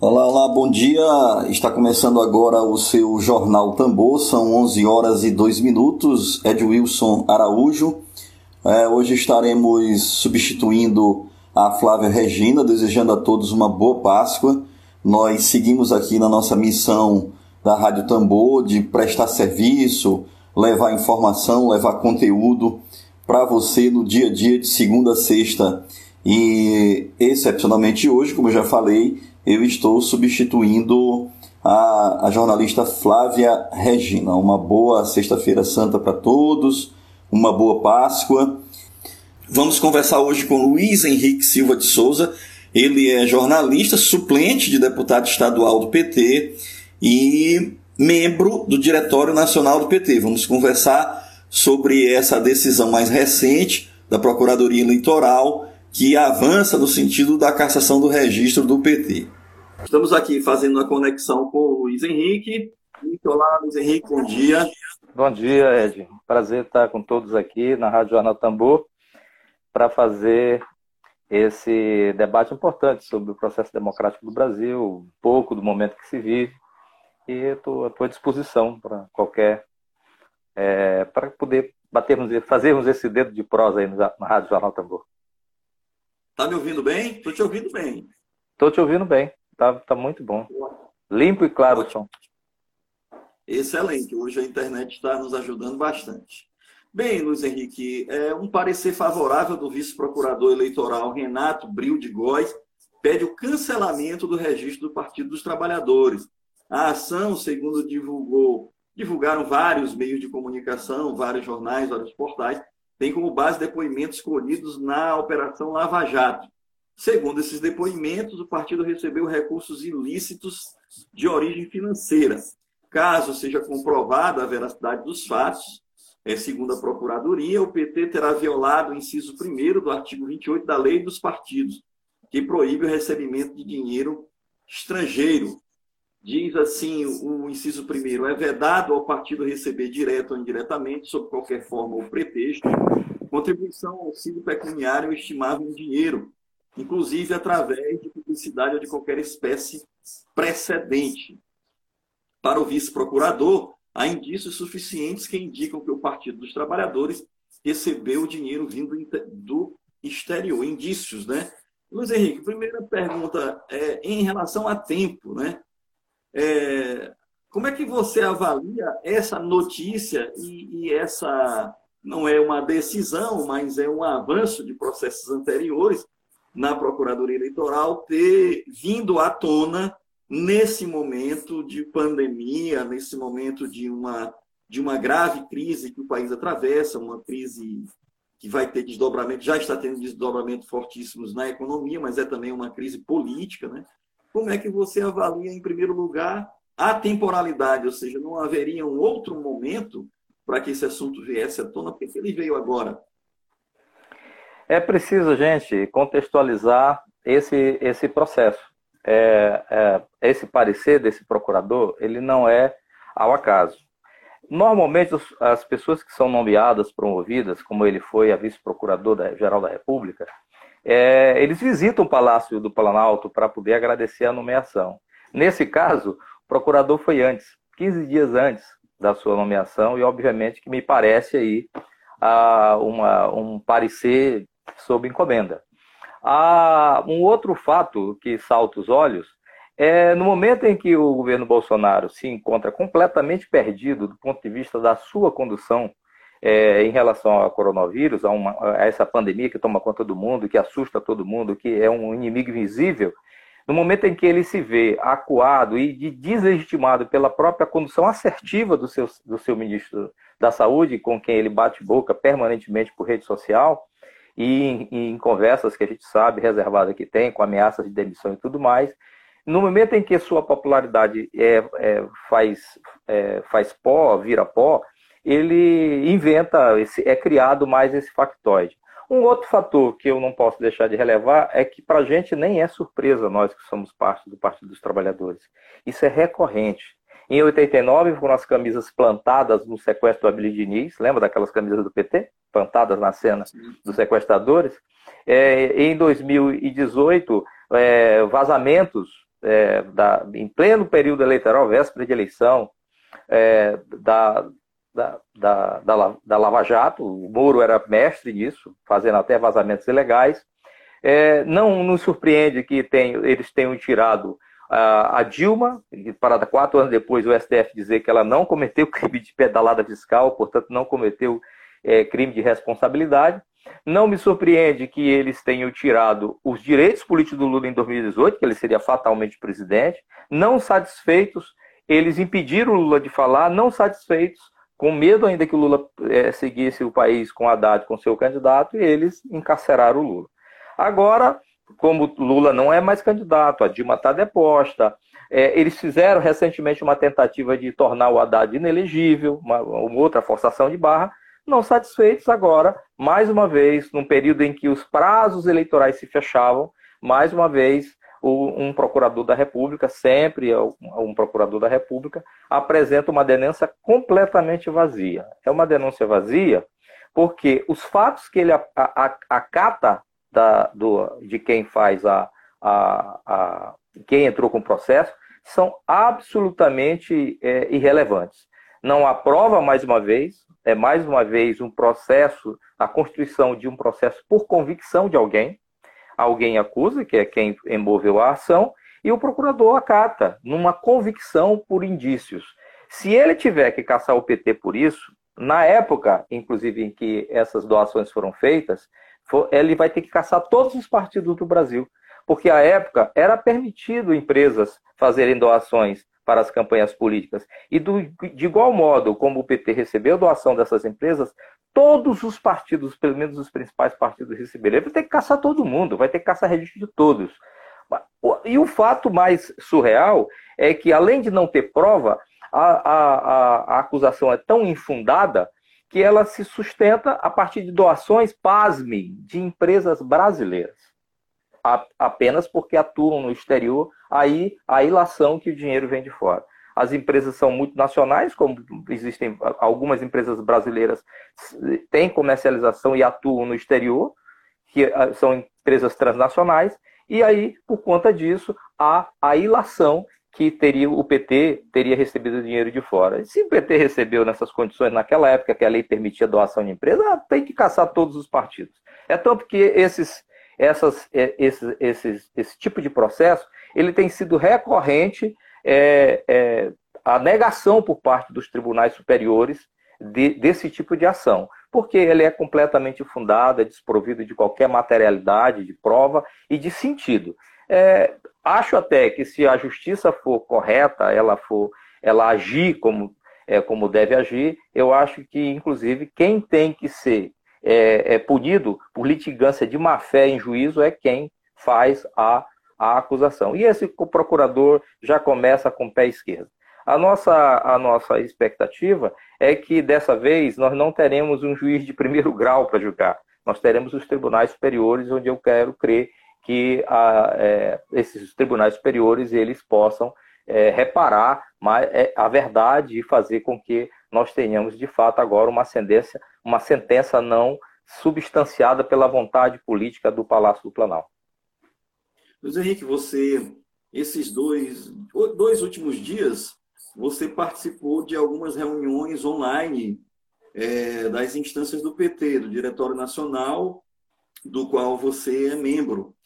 Olá, olá, bom dia. Está começando agora o seu Jornal Tambor. São 11 horas e 2 minutos. Ed Wilson Araújo. É, hoje estaremos substituindo a Flávia Regina, desejando a todos uma boa Páscoa. Nós seguimos aqui na nossa missão da Rádio Tambor de prestar serviço, levar informação, levar conteúdo para você no dia a dia, de segunda a sexta. E excepcionalmente hoje, como eu já falei, eu estou substituindo a, a jornalista Flávia Regina. Uma boa Sexta-feira Santa para todos, uma boa Páscoa. Vamos conversar hoje com Luiz Henrique Silva de Souza. Ele é jornalista, suplente de deputado estadual do PT e membro do Diretório Nacional do PT. Vamos conversar sobre essa decisão mais recente da Procuradoria Eleitoral que avança no sentido da cassação do registro do PT. Estamos aqui fazendo a conexão com o Luiz Henrique. Olá, Luiz Henrique, bom dia. Bom dia, Ed. Prazer estar com todos aqui na Rádio Jornal Tambor para fazer esse debate importante sobre o processo democrático do Brasil, um pouco do momento que se vive, e estou à tua disposição para qualquer. É, para poder batermos, fazermos esse dedo de prosa aí na Rádio Jornal Tambor. Tá me ouvindo bem? Estou te ouvindo bem. Estou te ouvindo bem. Tá, tá muito bom. Limpo e claro o som. Excelente. Hoje a internet está nos ajudando bastante. Bem, Luiz Henrique, é um parecer favorável do vice-procurador eleitoral Renato Bril de Góes pede o cancelamento do registro do Partido dos Trabalhadores. A ação, segundo divulgou, divulgaram vários meios de comunicação, vários jornais, vários portais, tem como base depoimentos colhidos na Operação Lava Jato. Segundo esses depoimentos, o partido recebeu recursos ilícitos de origem financeira. Caso seja comprovada a veracidade dos fatos, é, segundo a Procuradoria, o PT terá violado o inciso 1 do artigo 28 da Lei dos Partidos, que proíbe o recebimento de dinheiro estrangeiro. Diz assim o inciso 1 é vedado ao partido receber direto ou indiretamente, sob qualquer forma ou pretexto, contribuição auxílio pecuniário estimável em dinheiro, inclusive através de publicidade ou de qualquer espécie precedente. Para o vice-procurador, há indícios suficientes que indicam que o Partido dos Trabalhadores recebeu o dinheiro vindo do exterior. Indícios, né? Luiz Henrique, primeira pergunta é em relação a tempo, né? É, como é que você avalia essa notícia e, e, essa não é uma decisão, mas é um avanço de processos anteriores na Procuradoria Eleitoral ter vindo à tona nesse momento de pandemia, nesse momento de uma, de uma grave crise que o país atravessa, uma crise que vai ter desdobramento, já está tendo desdobramento fortíssimos na economia, mas é também uma crise política, né? Como é que você avalia, em primeiro lugar, a temporalidade, ou seja, não haveria um outro momento para que esse assunto viesse à tona? Por que ele veio agora? É preciso, gente, contextualizar esse, esse processo. É, é, esse parecer desse procurador, ele não é ao acaso. Normalmente, as pessoas que são nomeadas, promovidas, como ele foi a vice-procurador-geral da República, é, eles visitam o Palácio do Planalto para poder agradecer a nomeação. Nesse caso, o procurador foi antes, 15 dias antes da sua nomeação, e obviamente que me parece aí ah, uma, um parecer sob encomenda. Há um outro fato que salta os olhos é no momento em que o governo Bolsonaro se encontra completamente perdido do ponto de vista da sua condução é, em relação ao coronavírus, a, uma, a, essa pandemia que toma conta do mundo, que assusta todo mundo, que é um inimigo invisível, no momento em que ele se vê acuado e de deslegitimado pela própria condução assertiva do seu, do seu ministro da Saúde, com quem ele bate boca permanentemente por rede social, e em, em conversas que a gente sabe, reservada que tem, com ameaças de demissão e tudo mais, no momento em que sua popularidade é, é, faz, é, faz pó, vira pó, ele inventa, esse, é criado mais esse factoide. Um outro fator que eu não posso deixar de relevar é que para a gente nem é surpresa nós que somos parte do Partido dos Trabalhadores. Isso é recorrente. Em 89 foram as camisas plantadas no sequestro do Abílio Diniz, lembra daquelas camisas do PT? Plantadas na cena dos sequestradores. É, em 2018, é, vazamentos é, da, em pleno período eleitoral, véspera de eleição, é, da, da, da, da, da Lava Jato, o Moro era mestre nisso, fazendo até vazamentos ilegais. É, não nos surpreende que tem, eles tenham tirado a, Dilma, para quatro anos depois o STF dizer que ela não cometeu crime de pedalada fiscal, portanto não cometeu é, crime de responsabilidade. Não me surpreende que eles tenham tirado os direitos políticos do Lula em 2018, que ele seria fatalmente presidente. Não satisfeitos, eles impediram o Lula de falar, não satisfeitos, com medo ainda que o Lula é, seguisse o país com Haddad, com seu candidato, e eles encarceraram o Lula. Agora, como Lula não é mais candidato, a Dilma está deposta, é, eles fizeram recentemente uma tentativa de tornar o Haddad inelegível, uma, uma outra forçação de barra, não satisfeitos agora, mais uma vez, num período em que os prazos eleitorais se fechavam, mais uma vez um procurador da República, sempre um procurador da República, apresenta uma denúncia completamente vazia. É uma denúncia vazia porque os fatos que ele acata da, do, de quem faz a, a, a, quem entrou com o processo são absolutamente é, irrelevantes. Não há prova, mais uma vez, é mais uma vez um processo, a constituição de um processo por convicção de alguém, alguém acusa, que é quem envolveu a ação, e o procurador acata, numa convicção por indícios. Se ele tiver que caçar o PT por isso, na época, inclusive, em que essas doações foram feitas, ele vai ter que caçar todos os partidos do Brasil. Porque à época era permitido empresas fazerem doações para as campanhas políticas. E do, de igual modo como o PT recebeu doação dessas empresas, todos os partidos, pelo menos os principais partidos receberam. Ele vai ter que caçar todo mundo, vai ter que caçar registro de todos. E o fato mais surreal é que, além de não ter prova, a, a, a, a acusação é tão infundada que ela se sustenta a partir de doações, pasme, de empresas brasileiras. apenas porque atuam no exterior, aí a ilação que o dinheiro vem de fora. As empresas são multinacionais, como existem algumas empresas brasileiras têm comercialização e atuam no exterior, que ah, são empresas transnacionais, e aí, por conta disso, há a ilação que teria o PT teria recebido dinheiro de fora. E se o PT recebeu nessas condições naquela época que a lei permitia doação de empresa, ah, tem que caçar todos os partidos. É tanto que esses, essas, é, esses, esses, esse tipo de processo ele tem sido recorrente é, é, a negação por parte dos tribunais superiores de, desse tipo de ação, porque ele é completamente fundado, é desprovido de qualquer materialidade, de prova e de sentido. É, acho até que se a justiça for correta, ela for, ela agir como, é, como deve agir, eu acho que, inclusive, quem tem que ser é, é punido por litigância de má fé em juízo é quem faz a a acusação. E esse procurador já começa com o pé esquerdo. A nossa, a nossa expectativa é que dessa vez nós não teremos um juiz de primeiro grau para julgar. Nós teremos os tribunais superiores, onde eu quero crer que a, é, esses tribunais superiores eles possam é, reparar é, a verdade e fazer com que nós tenhamos de fato agora uma sentença, uma sentença não substanciada pela vontade política do Palácio do Planalto. Luiz Henrique, você, esses dois, dois últimos dias, você participou de algumas reuniões online é, das instâncias do PT, do Diretório Nacional, do qual você é membro.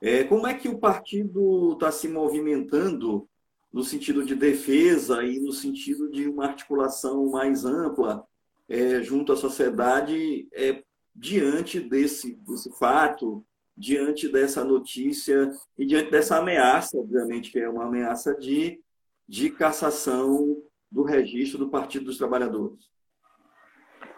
É, como é que o partido está se movimentando no sentido de defesa e no sentido de uma articulação mais ampla é, junto à sociedade é, diante desse, desse fato diante dessa notícia e diante dessa ameaça, obviamente, que é uma ameaça de, de cassação do registro do Partido dos Trabalhadores?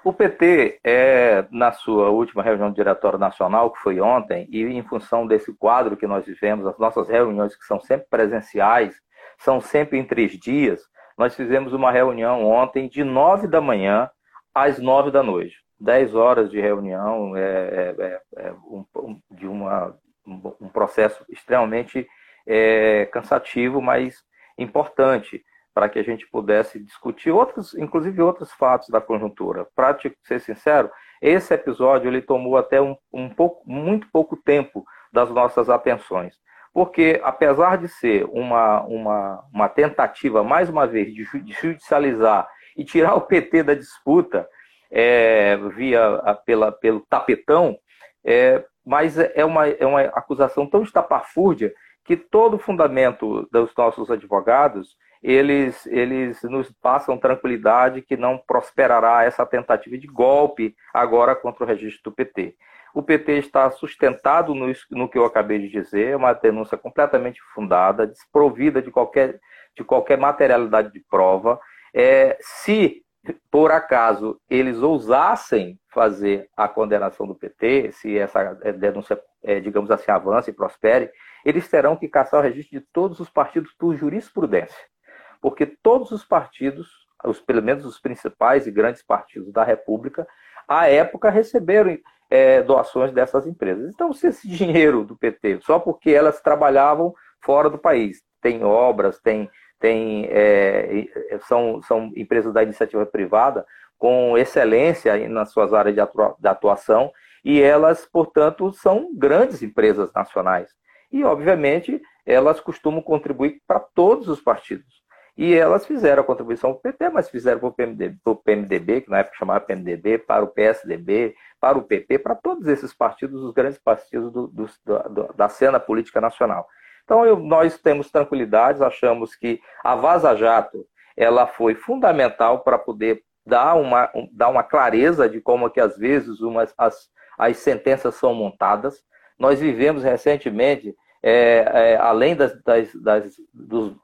O PT, é, na sua última reunião do Diretório Nacional, que foi ontem, e em função desse quadro que nós vivemos, as nossas reuniões, que são sempre presenciais, são sempre em três dias, nós fizemos uma reunião ontem de nove da manhã às nove da noite. Dez horas de reunião é, é, é, é um, de uma, um processo extremamente é, cansativo, mas importante para que a gente pudesse discutir outros, inclusive outros fatos da conjuntura. Para ser sincero, esse episódio ele tomou até um, um pouco, muito pouco tempo das nossas atenções, porque apesar de ser uma, uma, uma tentativa, mais uma vez, de judicializar e tirar o PT da disputa é, via pela, pelo tapetão, é, mas é uma, é uma acusação tão estapafúrdia que todo o fundamento dos nossos advogados eles, eles nos passam tranquilidade que não prosperará essa tentativa de golpe agora contra o registro do PT. O PT está sustentado no, no que eu acabei de dizer, é uma denúncia completamente fundada, desprovida de qualquer, de qualquer materialidade de prova. É, se, por acaso, eles ousassem fazer a condenação do PT, se essa denúncia, é, digamos assim, avance e prospere, eles terão que caçar o registro de todos os partidos por jurisprudência porque todos os partidos, os, pelo menos os principais e grandes partidos da República, à época receberam é, doações dessas empresas. Então, se esse dinheiro do PT, só porque elas trabalhavam fora do país, tem obras, tem, tem é, são, são empresas da iniciativa privada com excelência nas suas áreas de atuação e elas, portanto, são grandes empresas nacionais. E, obviamente, elas costumam contribuir para todos os partidos. E elas fizeram a contribuição para o PT, mas fizeram para o PMDB, PMDB, que na época chamava PMDB, para o PSDB, para o PP, para todos esses partidos, os grandes partidos do, do, do, da cena política nacional. Então eu, nós temos tranquilidades, achamos que a Vaza Jato ela foi fundamental para poder dar uma, um, dar uma clareza de como que às vezes umas, as, as sentenças são montadas. Nós vivemos recentemente, é, é, além das, das, das do,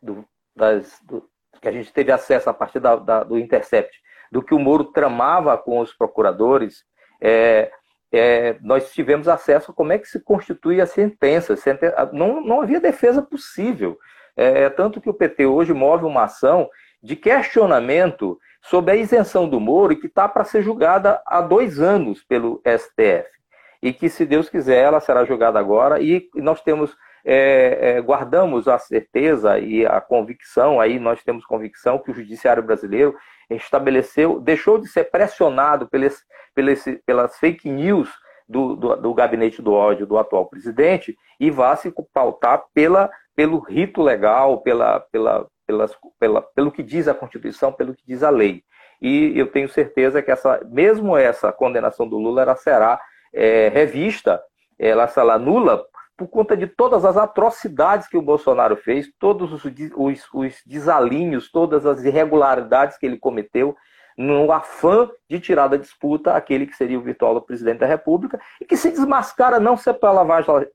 das, do, que a gente teve acesso a partir da, da, do Intercept, do que o Moro tramava com os procuradores, é, é, nós tivemos acesso a como é que se constitui a sentença. Não, não havia defesa possível. É, tanto que o PT hoje move uma ação de questionamento sobre a isenção do Moro, que está para ser julgada há dois anos pelo STF. E que, se Deus quiser, ela será julgada agora. E nós temos é, é, guardamos a certeza e a convicção, aí nós temos convicção que o judiciário brasileiro estabeleceu, deixou de ser pressionado pelas, pelas, pelas fake news do, do, do, gabinete do ódio do atual presidente e vá se pautar pela, pelo rito legal, pela, pela, pelas, pela, pelo que diz a Constituição, pelo que diz a lei. E eu tenho certeza que essa, mesmo essa condenação do Lula ela será é, revista, ela será nula por conta de todas as atrocidades que o Bolsonaro fez, todos os, os, os desalinhos, todas as irregularidades que ele cometeu, no afã de tirar da disputa aquele que seria o virtual presidente da República, e que se desmascara não só pela,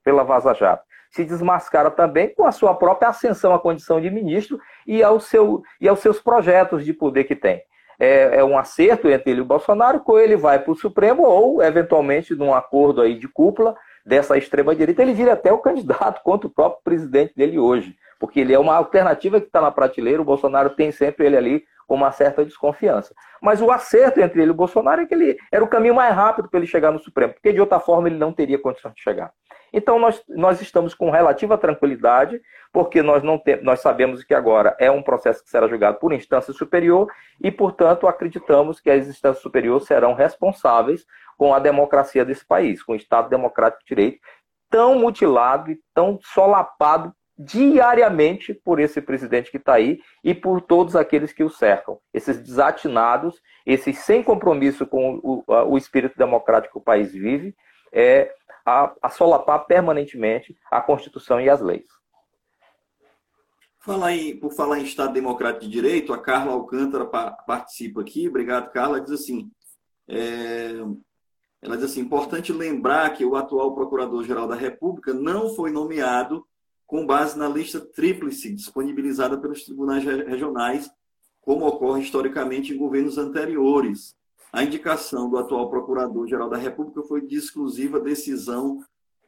pela Vaza Jato, se desmascara também com a sua própria ascensão à condição de ministro e, ao seu, e aos seus projetos de poder que tem. É, é um acerto entre ele e o Bolsonaro, ou ele vai para o Supremo, ou, eventualmente, num acordo aí de cúpula, dessa extrema-direita, ele vira até o candidato contra o próprio presidente dele hoje, porque ele é uma alternativa que está na prateleira, o Bolsonaro tem sempre ele ali com uma certa desconfiança. Mas o acerto entre ele e o Bolsonaro é que ele era o caminho mais rápido para ele chegar no Supremo, porque de outra forma ele não teria condição de chegar. Então nós, nós estamos com relativa tranquilidade, porque nós, não tem, nós sabemos que agora é um processo que será julgado por instância superior e, portanto, acreditamos que as instâncias superiores serão responsáveis com a democracia desse país, com o Estado Democrático de Direito, tão mutilado e tão solapado diariamente por esse presidente que está aí e por todos aqueles que o cercam. Esses desatinados, esses sem compromisso com o, o espírito democrático que o país vive, é a, a solapar permanentemente a Constituição e as leis. Falar em, por falar em Estado Democrático de Direito, a Carla Alcântara participa aqui. Obrigado, Carla. Diz assim: é, ela diz assim: importante lembrar que o atual Procurador-Geral da República não foi nomeado com base na lista tríplice disponibilizada pelos tribunais regionais, como ocorre historicamente em governos anteriores. A indicação do atual Procurador-Geral da República foi de exclusiva decisão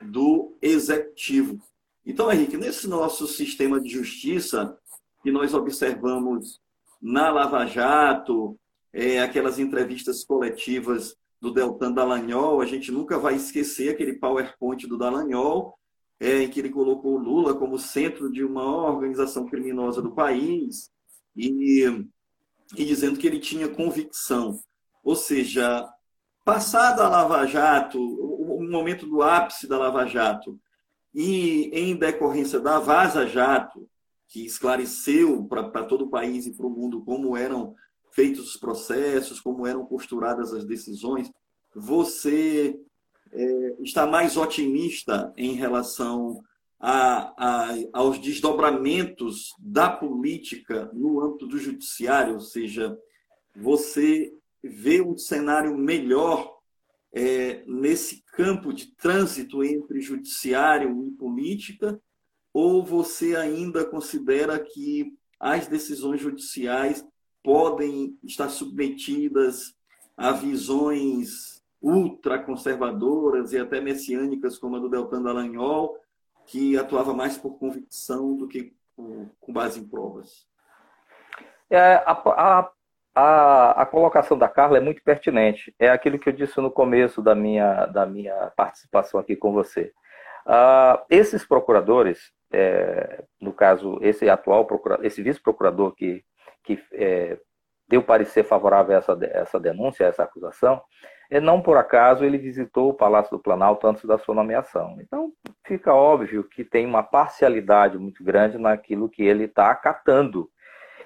do Executivo. Então, Henrique, nesse nosso sistema de justiça que nós observamos na Lava Jato, é, aquelas entrevistas coletivas do Deltan Dallagnol, a gente nunca vai esquecer aquele PowerPoint do Dallagnol, é, em que ele colocou Lula como centro de uma organização criminosa do país e, e dizendo que ele tinha convicção. Ou seja, passada a Lava Jato, o, momento do ápice da Lava Jato, e em decorrência da Vaza Jato, que esclareceu para todo o país e para o mundo como eram feitos os processos, como eram costuradas as decisões, você é, está mais otimista em relação a, a, aos desdobramentos da política no âmbito do judiciário, ou seja, você vê um cenário melhor é, nesse campo de trânsito entre judiciário e política, ou você ainda considera que as decisões judiciais podem estar submetidas a visões ultraconservadoras e até messiânicas, como a do Deltan Dallagnol, que atuava mais por convicção do que com base em provas? É, a, a, a, a, colocação da Carla é muito pertinente. É aquilo que eu disse no começo da minha, da minha participação aqui com você. Uh, esses procuradores, é, no caso, esse atual procurador, esse vice-procurador que, que é, deu parecer favorável a essa, essa denúncia, a essa acusação, e não por acaso ele visitou o Palácio do Planalto antes da sua nomeação. Então, fica óbvio que tem uma parcialidade muito grande naquilo que ele está acatando.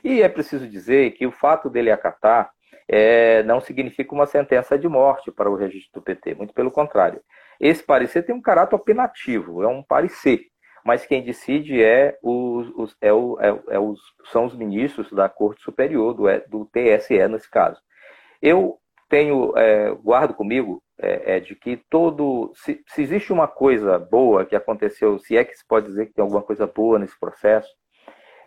E é preciso dizer que o fato dele acatar é, não significa uma sentença de morte para o registro do PT, muito pelo contrário. Esse parecer tem um caráter opinativo, é um parecer, mas quem decide é os, os é o, é, é os, são os ministros da Corte Superior, do, do TSE nesse caso. Eu tenho, é, guardo comigo, é, é, de que todo. Se, se, existe uma coisa boa que aconteceu, se é que se pode dizer que tem alguma coisa boa nesse processo,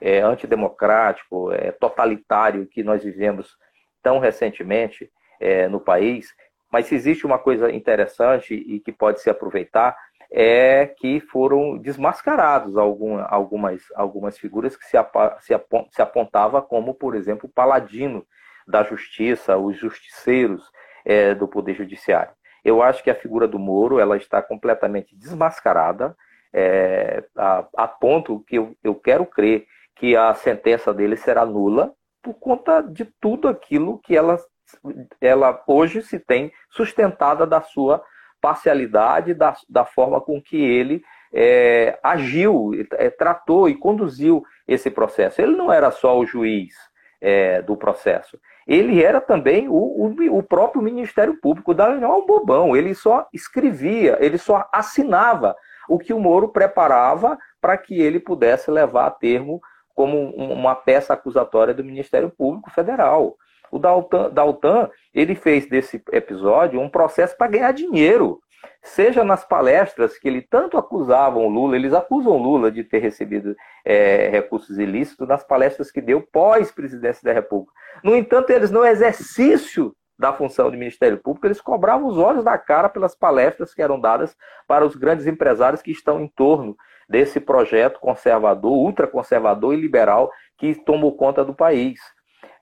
é, antidemocrático, é, totalitário que nós vivemos tão recentemente é, no país, mas se existe uma coisa interessante e que pode se aproveitar, é que foram desmascarados alguma, algumas, algumas figuras que se, se, se apontava como, por exemplo, paladino da justiça, os justiceiros é, do Poder Judiciário. Eu acho que a figura do Moro ela está completamente desmascarada, é, a, a, ponto que eu, eu quero crer que a sentença dele será nula por conta de tudo aquilo que ela, ela hoje se tem sustentada da sua parcialidade, da, da forma com que ele é, agiu, é, tratou e conduziu esse processo. Ele não era só o juiz é, do processo, ele era também o, o, o próprio Ministério Público. O Dallagnol é um bobão, ele só escrevia, ele só assinava o que o Moro preparava para que ele pudesse levar a termo como uma peça acusatória do Ministério Público Federal. O Daltan, Daltan ele fez desse episódio um processo para ganhar dinheiro seja nas palestras que ele tanto acusavam o Lula, eles acusam o Lula de ter recebido é, recursos ilícitos nas palestras que deu pós-presidência da República. No entanto, eles no exercício da função do Ministério Público, eles cobravam os olhos da cara pelas palestras que eram dadas para os grandes empresários que estão em torno desse projeto conservador, ultraconservador e liberal que tomou conta do país.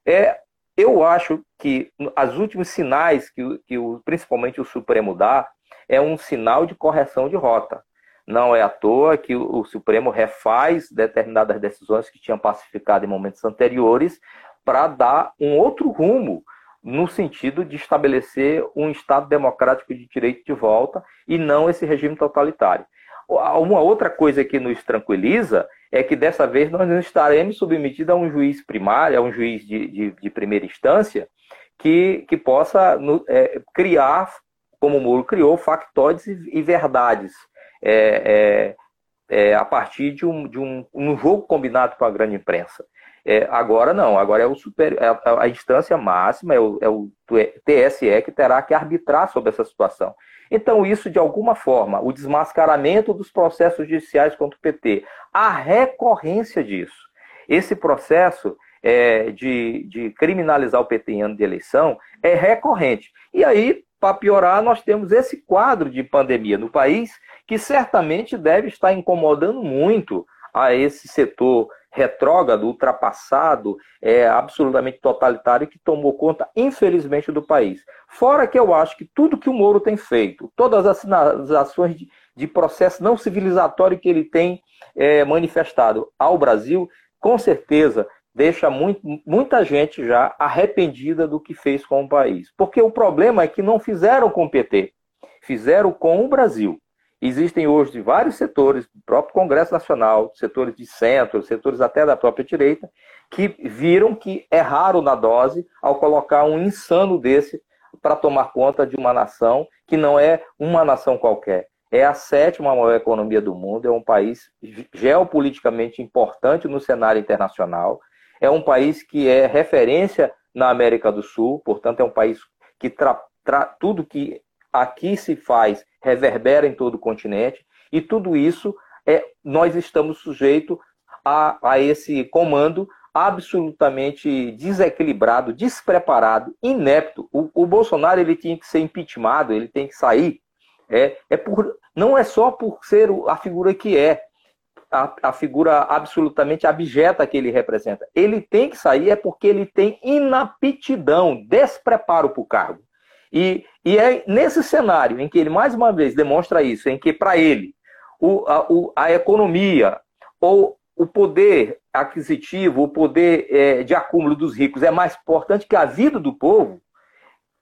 É, eu acho que os últimos sinais que, que o, principalmente o Supremo dá é um sinal de correção de rota. Não é à toa que o Supremo refaz determinadas decisões que tinham pacificado em momentos anteriores para dar um outro rumo no sentido de estabelecer um Estado democrático de direito de volta e não esse regime totalitário. Uma outra coisa que nos tranquiliza é que dessa vez nós não estaremos submetidos a um juiz primário, a um juiz de, de, de primeira instância, que, que possa é, criar como o Moro criou, factóides e, verdades é, é, é, a partir de um, de um, um jogo combinado com a grande imprensa. É, agora não, agora é, o super, é a, a, instância máxima, é o, é o TSE que terá que arbitrar sobre essa situação. Então, isso, de alguma forma, o desmascaramento dos processos judiciais contra o PT, a recorrência disso, esse processo é, de, de criminalizar o PT em ano de eleição é recorrente. E aí, para piorar, nós temos esse quadro de pandemia no país que certamente deve estar incomodando muito a esse setor retrógrado, ultrapassado, é, absolutamente totalitário que tomou conta, infelizmente, do país. Fora que eu acho que tudo que o Moro tem feito, todas as ações de, de processo não civilizatório que ele tem é, manifestado ao Brasil, com certeza deixa muito, muita gente já arrependida do que fez com o país. Porque o problema é que não fizeram com o PT, fizeram com o Brasil. Existem hoje vários setores, do próprio Congresso Nacional, setores de centro, setores até da própria direita, que viram que erraram na dose ao colocar um insano desse para tomar conta de uma nação que não é uma nação qualquer. É a sétima maior economia do mundo, é um país geopoliticamente importante no cenário internacional, é um país que é referência na América do Sul, portanto, é um país que tudo que aqui se faz reverbera em todo o continente, e tudo isso é, nós estamos sujeitos a, a esse comando absolutamente desequilibrado, despreparado, inepto. O, o, Bolsonaro ele tinha que ser impeachmentado, ele tem que sair. É, é por, não é só por ser a figura que é, a, a, figura absolutamente abjeta que ele representa. Ele tem que sair é porque ele tem inaptidão, despreparo para o cargo. E, e é nesse cenário em que ele, mais uma vez, demonstra isso, em que, para ele, o, a, o, a, economia ou o poder aquisitivo, o poder é, de acúmulo dos ricos é mais importante que a vida do povo,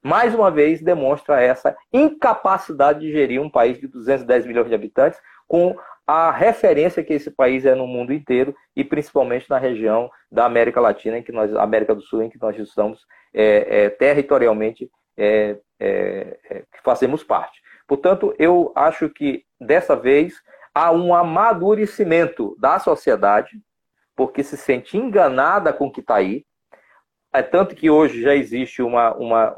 mais uma vez demonstra essa incapacidade de gerir um país de 210 milhões de habitantes com a referência que esse país é no mundo inteiro e principalmente na região da América Latina, em que nós, América do Sul, em que nós estamos é, é, territorialmente é, é, é, que fazemos parte. Portanto, eu acho que dessa vez há um amadurecimento da sociedade, porque se sente enganada com o que está aí. É tanto que hoje já existe uma, uma.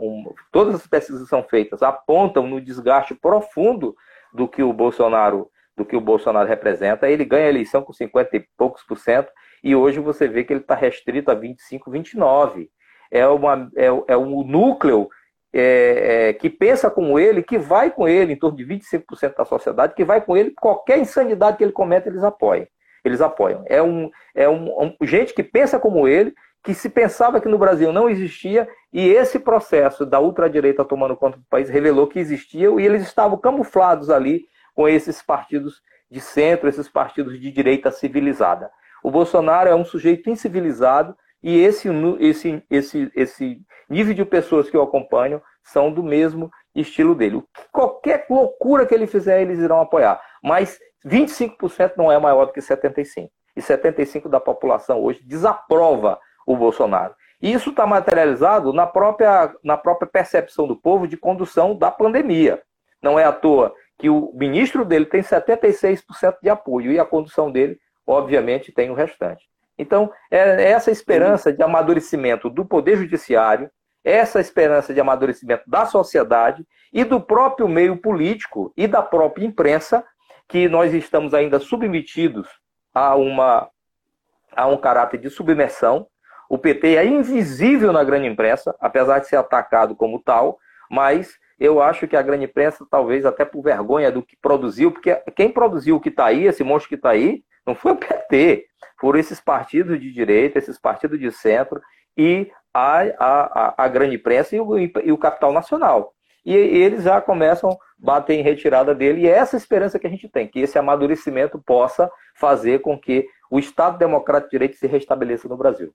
Todas as pesquisas são feitas apontam no desgaste profundo do que o Bolsonaro do que o Bolsonaro representa. Ele ganha a eleição com 50 e poucos por cento, e hoje você vê que ele está restrito a 25, 29. É, uma, é, é um núcleo é, é, que pensa como ele, que vai com ele, em torno de 25% da sociedade, que vai com ele, qualquer insanidade que ele cometa, eles apoiam. Eles apoiam. É, um, é um, um, gente que pensa como ele, que se pensava que no Brasil não existia, e esse processo da ultradireita tomando conta do país revelou que existia, e eles estavam camuflados ali com esses partidos de centro, esses partidos de direita civilizada. O Bolsonaro é um sujeito incivilizado, e esse, esse, esse, esse nível de pessoas que o acompanham são do mesmo estilo dele. Qualquer loucura que ele fizer, eles irão apoiar. Mas 25% não é maior do que 75%. E 75% da população hoje desaprova o Bolsonaro. E isso está materializado na própria, na própria percepção do povo de condução da pandemia. Não é à toa que o ministro dele tem 76% de apoio e a condução dele, obviamente, tem o restante. Então, é essa esperança de amadurecimento do Poder Judiciário, essa esperança de amadurecimento da sociedade e do próprio meio político e da própria imprensa, que nós estamos ainda submetidos a, uma, a um caráter de submersão. O PT é invisível na grande imprensa, apesar de ser atacado como tal, mas eu acho que a grande imprensa, talvez até por vergonha do que produziu, porque quem produziu o que está aí, esse monstro que está aí, não foi o PT, foram esses partidos de direita, esses partidos de centro e a, a, a grande imprensa e o, e o capital nacional. E eles já começam a bater em retirada dele, e é essa esperança que a gente tem, que esse amadurecimento possa fazer com que o Estado Democrático de Direito se restabeleça no Brasil.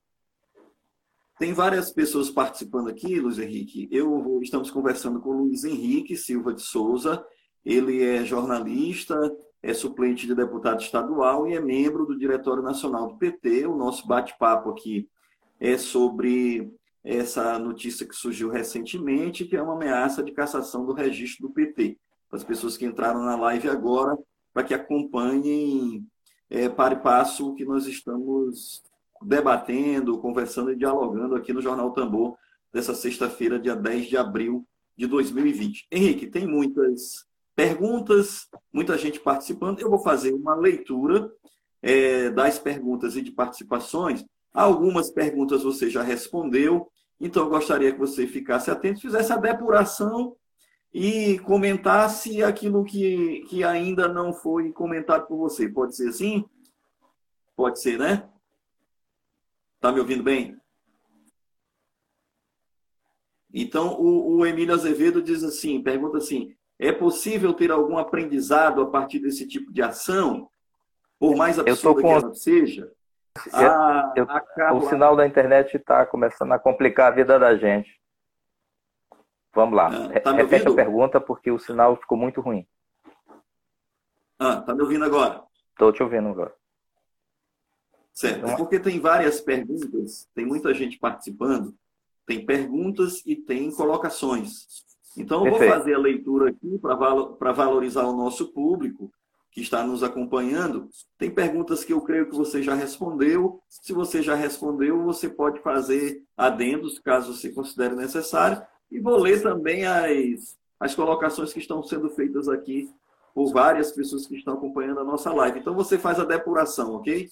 Tem várias pessoas participando aqui, Luiz Henrique. Eu estamos conversando com o Luiz Henrique Silva de Souza. Ele é jornalista, é suplente de deputado estadual e é membro do Diretório Nacional do PT. O nosso bate-papo aqui é sobre essa notícia que surgiu recentemente, que é uma ameaça de cassação do registro do PT. Para as pessoas que entraram na live agora, para que acompanhem é, para e passo o que nós estamos debatendo, conversando e dialogando aqui no Jornal Tambor, dessa sexta-feira, dia 10 de abril de 2020. Henrique, tem muitas perguntas, muita gente participando. Eu vou fazer uma leitura é, das perguntas e de participações. Algumas perguntas você já respondeu, então eu gostaria que você ficasse atento, fizesse a depuração e comentasse aquilo que, que ainda não foi comentado por você. Pode ser assim? Pode ser, né? Está me ouvindo bem? Então, o, o Emílio Azevedo diz assim, pergunta assim, é possível ter algum aprendizado a partir desse tipo de ação? Por mais absurda com... que ela seja? A, eu, a Carla... O sinal da internet está começando a complicar a vida da gente. Vamos lá. Ah, tá Repete a pergunta porque o sinal ficou muito ruim. Ah, tá me ouvindo agora? Estou te ouvindo agora. Certo. Então... Porque tem várias perguntas, tem muita gente participando, tem perguntas e tem colocações. Então, eu Perfeito. vou fazer a leitura aqui para valorizar o nosso público que está nos acompanhando. Tem perguntas que eu creio que você já respondeu. Se você já respondeu, você pode fazer adendos, caso você considere necessário. E vou ler também as, as colocações que estão sendo feitas aqui por várias pessoas que estão acompanhando a nossa live. Então, você faz a depuração, ok?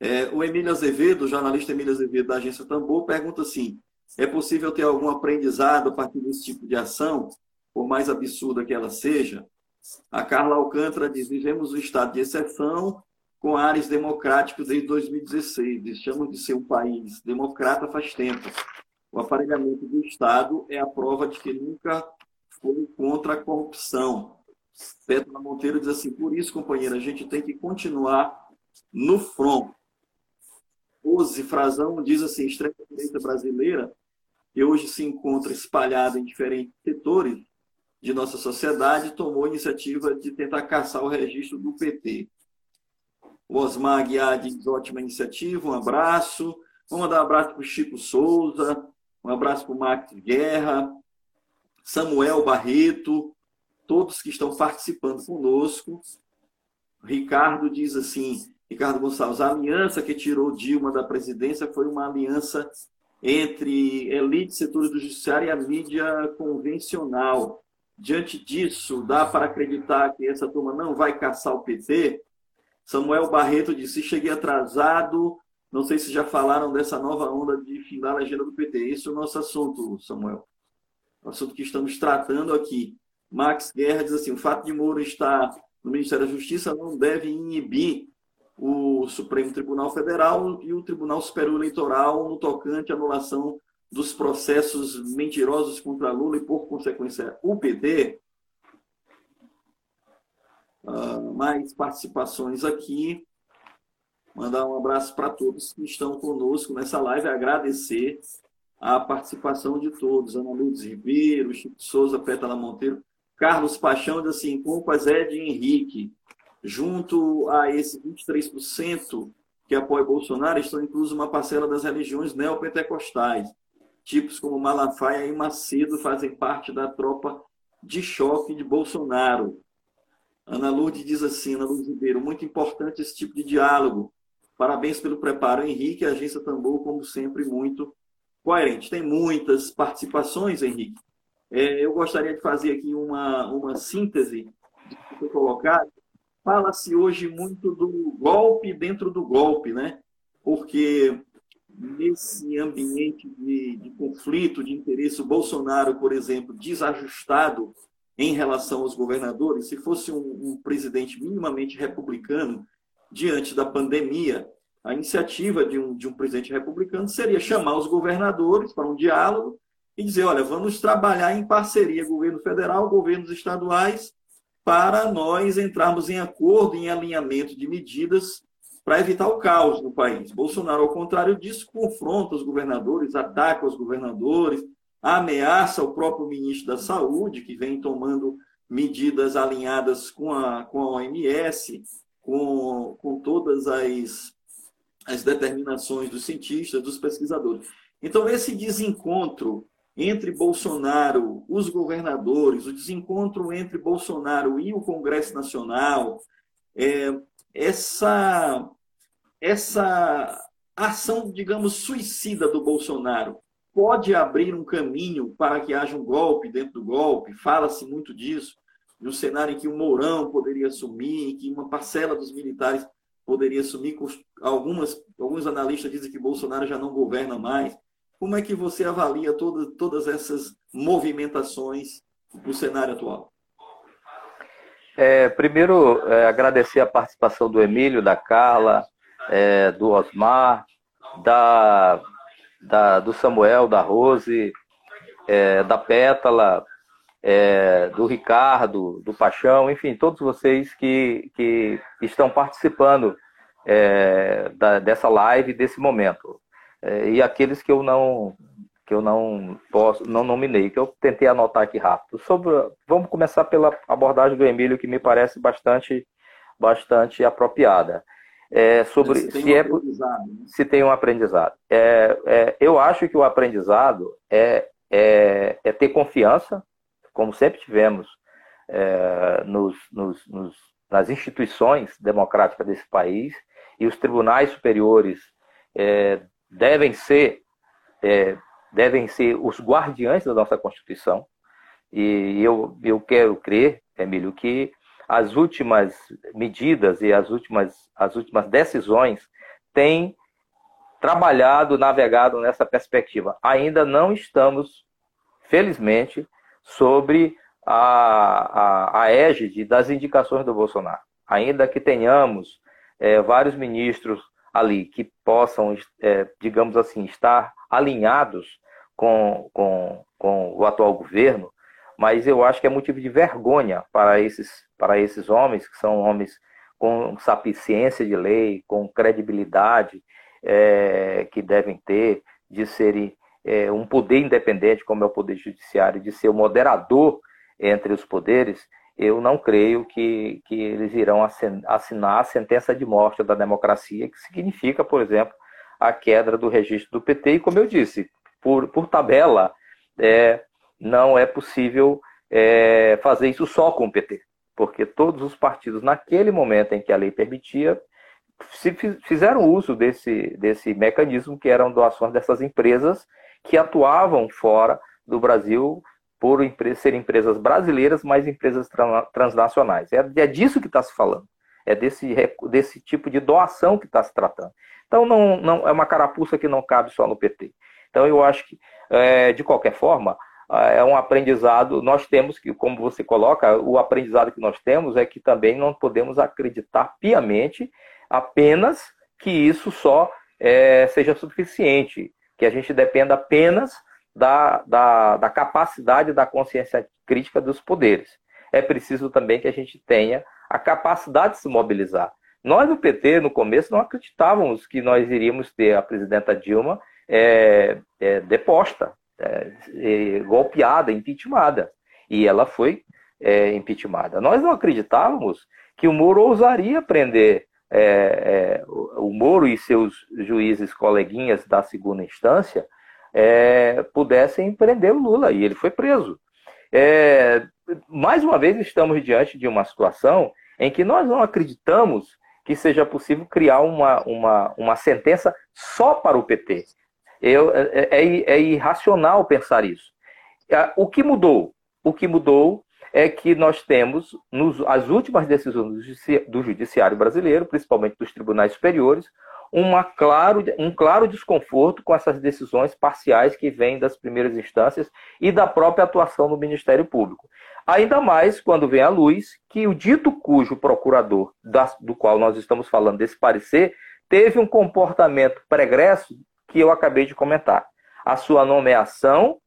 É, o Emílio Azevedo, jornalista Emílio Azevedo da agência Tambor, pergunta assim: é possível ter algum aprendizado a partir desse tipo de ação, por mais absurda que ela seja? A Carla Alcântara diz: vivemos um estado de exceção com áreas democráticos desde 2016. Deixamos de ser um país democrata faz tempo. O aparelhamento do Estado é a prova de que nunca foi contra a corrupção. Petra Monteiro diz assim: por isso, companheira, a gente tem que continuar no front. Rose Frazão diz assim: extrema-direita brasileira, que hoje se encontra espalhada em diferentes setores de nossa sociedade, tomou a iniciativa de tentar caçar o registro do PT. O Osmar Aguiar diz: ótima iniciativa, um abraço. Vamos mandar um abraço para o Chico Souza, um abraço para o Max Guerra, Samuel Barreto, todos que estão participando conosco. Ricardo diz assim: Ricardo Gonçalves, a aliança que tirou Dilma da presidência foi uma aliança entre elite, setores do judiciário e a mídia convencional. Diante disso, dá para acreditar que essa turma não vai caçar o PT? Samuel Barreto disse: cheguei atrasado, não sei se já falaram dessa nova onda de findar a legenda do PT. Esse é o nosso assunto, Samuel. O assunto que estamos tratando aqui. Max Guerra diz assim: o fato de Moro estar no Ministério da Justiça não deve inibir o Supremo Tribunal Federal e o Tribunal Superior Eleitoral no tocante à anulação dos processos mentirosos contra Lula e, por consequência, o PT. Uh, mais participações aqui. Mandar um abraço para todos que estão conosco nessa live, agradecer a participação de todos. Ana Lourdes Ribeiro, Chico Souza, Pétala Monteiro, Carlos Paixão, diz assim, culpas é de Henrique junto a esse 23% que apoia Bolsonaro, estão inclusos uma parcela das religiões neopentecostais. Tipos como Malafaia e Macedo fazem parte da tropa de choque de Bolsonaro. Ana Lourdes diz assim, Ana Lourdes Ribeiro, muito importante esse tipo de diálogo. Parabéns pelo preparo, Henrique. A agência Tambor, como sempre, muito coerente. Tem muitas participações, Henrique. É, eu gostaria de fazer aqui uma, uma síntese do que foi colocado Fala-se hoje muito do golpe dentro do golpe, né? Porque nesse ambiente de, de conflito, de interesse, o Bolsonaro, por exemplo, desajustado em relação aos governadores, se fosse um, um presidente minimamente republicano diante da pandemia, a iniciativa de um, de um presidente republicano seria chamar os governadores para um diálogo e dizer: olha, vamos trabalhar em parceria, governo federal, governos estaduais, para nós entrarmos em acordo, em alinhamento de medidas para evitar o caos no país. Bolsonaro, ao contrário disso, confronta os governadores, ataca os governadores, ameaça o próprio ministro da Saúde, que vem tomando medidas alinhadas com a, com a OMS, com, com todas as, as determinações dos cientistas, dos pesquisadores. Então, esse desencontro entre Bolsonaro, os governadores, o desencontro entre Bolsonaro e o Congresso Nacional, é, essa, essa ação, digamos, suicida do Bolsonaro pode abrir um caminho para que haja um golpe dentro do golpe, fala-se muito disso, de um cenário em que o Mourão poderia assumir, em que uma parcela dos militares poderia assumir, algumas, alguns analistas dizem que Bolsonaro já não governa mais. Como é que você avalia toda, todas essas movimentações no cenário atual? É, primeiro, é, agradecer a participação do Emílio, da Carla, é, do Osmar, da, da, do Samuel, da Rose, é, da Pétala, é, do Ricardo, do Paixão, enfim, todos vocês que, que estão participando é, da, dessa live, desse momento. É, e aqueles que eu não que eu não posso, não nominei, que eu tentei anotar aqui rápido. Sobre, vamos começar pela abordagem do Emílio, que me parece bastante, bastante apropriada. É, sobre se, se, um é, né? se tem um aprendizado. É, é, eu acho que o aprendizado é, é, é ter confiança, como sempre tivemos é, nos, nos, nos, nas instituições democráticas desse país, e os tribunais superiores devem ser devem ser os guardiães da nossa Constituição. E eu, eu quero crer, Emílio, que as últimas medidas e as últimas, as últimas decisões têm trabalhado, navegado nessa perspectiva. Ainda não estamos, felizmente, sobre a, a, a égide das indicações do Bolsonaro. Ainda que tenhamos é, vários ministros ali que possam, é, digamos assim, estar alinhados com, com, com o atual governo, mas eu acho que é motivo de vergonha para esses, para esses homens, que são homens com sapiência de lei, com credibilidade é, que devem ter, de serem é, um poder independente, como é o Poder Judiciário, de ser o moderador entre os poderes, eu não creio que, que eles irão assinar a sentença de morte da democracia, que significa, por exemplo, a queda do registro do PT. E, como eu disse, por, por tabela, é, não é possível é, fazer isso só com o PT, porque todos os partidos, naquele momento em que a lei permitia, fizeram uso desse, desse mecanismo que eram doações dessas empresas que atuavam fora do Brasil por ser empresas brasileiras, mas empresas transnacionais. É, é disso que está se falando. É desse, desse tipo de doação que está se tratando. Então, não, não é uma carapuça que não cabe só no PT. Então, eu acho que, é, de qualquer forma, é um aprendizado. Nós temos que, como você coloca, o aprendizado que nós temos é que também não podemos acreditar piamente apenas que isso só é, seja suficiente, que a gente dependa apenas da, da, da capacidade da consciência crítica dos poderes. É preciso também que a gente tenha a capacidade de se mobilizar. Nós, no PT, no começo, não acreditávamos que nós iríamos ter a presidenta Dilma é, é, deposta, é, golpeada, impeachmentada. E ela foi é, impeachmentada. Nós não acreditávamos que o Moro ousaria prender é, é, o Moro e seus juízes coleguinhas da segunda instância é, pudessem prender o Lula, e ele foi preso. É, mais uma vez, estamos diante de uma situação em que nós não acreditamos que seja possível criar uma, uma, uma sentença só para o PT. Eu, é, é, é irracional pensar isso. O que mudou? O que mudou é que nós temos, nos, as últimas decisões do judiciário brasileiro, principalmente dos tribunais superiores, uma claro, um claro desconforto com essas decisões parciais que vêm das primeiras instâncias e da própria atuação do Ministério Público. Ainda mais quando vem à luz que o dito cujo procurador, do qual nós estamos falando desse parecer, teve um comportamento pregresso que eu acabei de comentar. A sua nomeação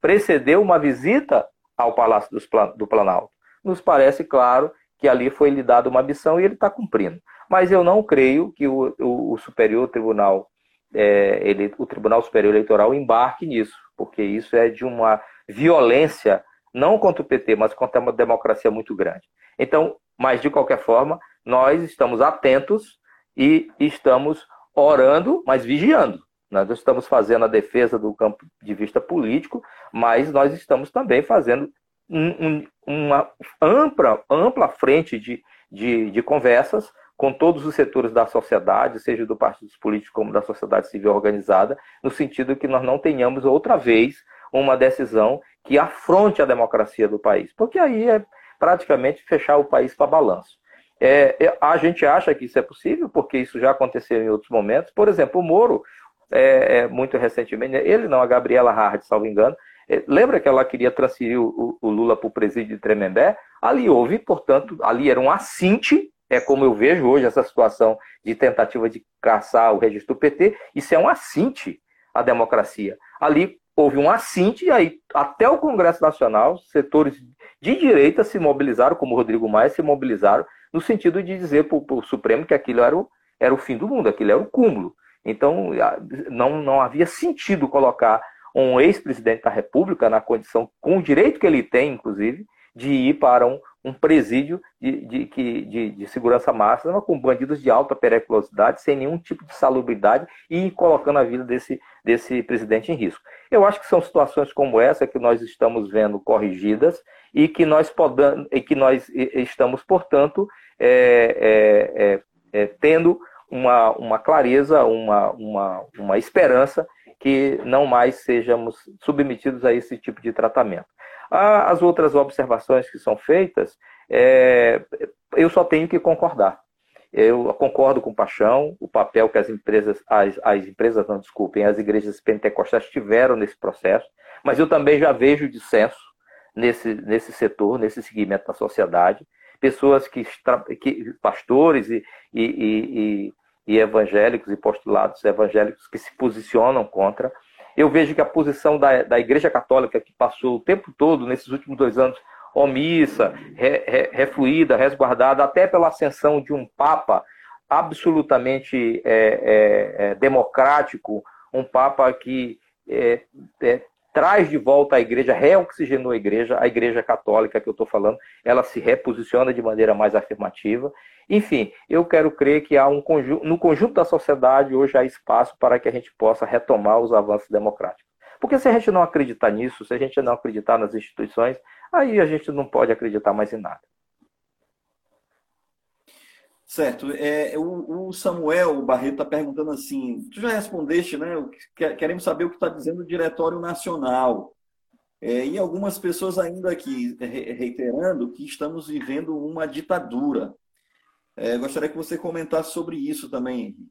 precedeu uma visita ao Palácio do Planalto. Nos parece claro que ali foi lhe dada uma missão e ele está cumprindo. Mas eu não creio que o, o, o Superior Tribunal, é, ele, o Tribunal Superior Eleitoral embarque nisso, porque isso é de uma violência, não contra o PT, mas contra uma democracia muito grande. Então, mas de qualquer forma, nós estamos atentos e estamos orando, mas vigiando. Nós estamos fazendo a defesa do campo de vista político, mas nós estamos também fazendo um, um, uma ampla, ampla frente de, de, de conversas com todos os setores da sociedade, seja do partido político como da sociedade civil organizada, no sentido que nós não tenhamos outra vez uma decisão que afronte a democracia do país, porque aí é praticamente fechar o país para balanço. É, é, a gente acha que isso é possível, porque isso já aconteceu em outros momentos. Por exemplo, o Moro, é, é, muito recentemente, ele não, a Gabriela Hard, salvo engano, é, lembra que ela queria transferir o Lula para o presídio de Tremembé? Ali houve, portanto, ali era um assinte é como eu vejo hoje essa situação de tentativa de caçar o registro do PT, isso é um assinte à democracia. Ali houve um assinte, e aí até o Congresso Nacional, setores de direita se mobilizaram, como o Rodrigo Maia se mobilizaram, no sentido de dizer para o Supremo que aquilo era o, era o fim do mundo, aquilo era o cúmulo. Então, não, não havia sentido colocar um ex-presidente da República na condição, com o direito que ele tem, inclusive, de ir para um, um presídio de, de, de, de, segurança máxima com bandidos de alta periculosidade, sem nenhum tipo de salubridade e colocando a vida desse, desse presidente em risco. Eu acho que são situações como essa que nós estamos vendo corrigidas e que nós, podamos, e que nós estamos, portanto, é, é, é, é, tendo uma, uma clareza, uma, uma, uma esperança que não mais sejamos submetidos a esse tipo de tratamento. As outras observações que são feitas, é, eu só tenho que concordar. Eu concordo com paixão o papel que as empresas, as, as empresas, não desculpem, as igrejas pentecostais tiveram nesse processo, mas eu também já vejo dissenso nesse, nesse setor, nesse segmento da sociedade. Pessoas que, que pastores e, e, e, e evangélicos e postulados evangélicos que se posicionam contra. Eu vejo que a posição da, da Igreja Católica, que passou o tempo todo, nesses últimos dois anos, omissa, re, re, refluída, resguardada, até pela ascensão de um Papa absolutamente é, é, é, democrático, um Papa que é, é, traz de volta a igreja, reoxigenou a igreja, a igreja católica que eu estou falando, ela se reposiciona de maneira mais afirmativa. Enfim, eu quero crer que há um conjunto, no conjunto da sociedade hoje há espaço para que a gente possa retomar os avanços democráticos. Porque se a gente não acreditar nisso, se a gente não acreditar nas instituições, aí a gente não pode acreditar mais em nada. Certo. É, o, o Samuel Barreto está perguntando assim: tu já respondeste, né? Queremos saber o que está dizendo o Diretório Nacional. É, e algumas pessoas ainda aqui reiterando que estamos vivendo uma ditadura. É, gostaria que você comentasse sobre isso também, Henrique.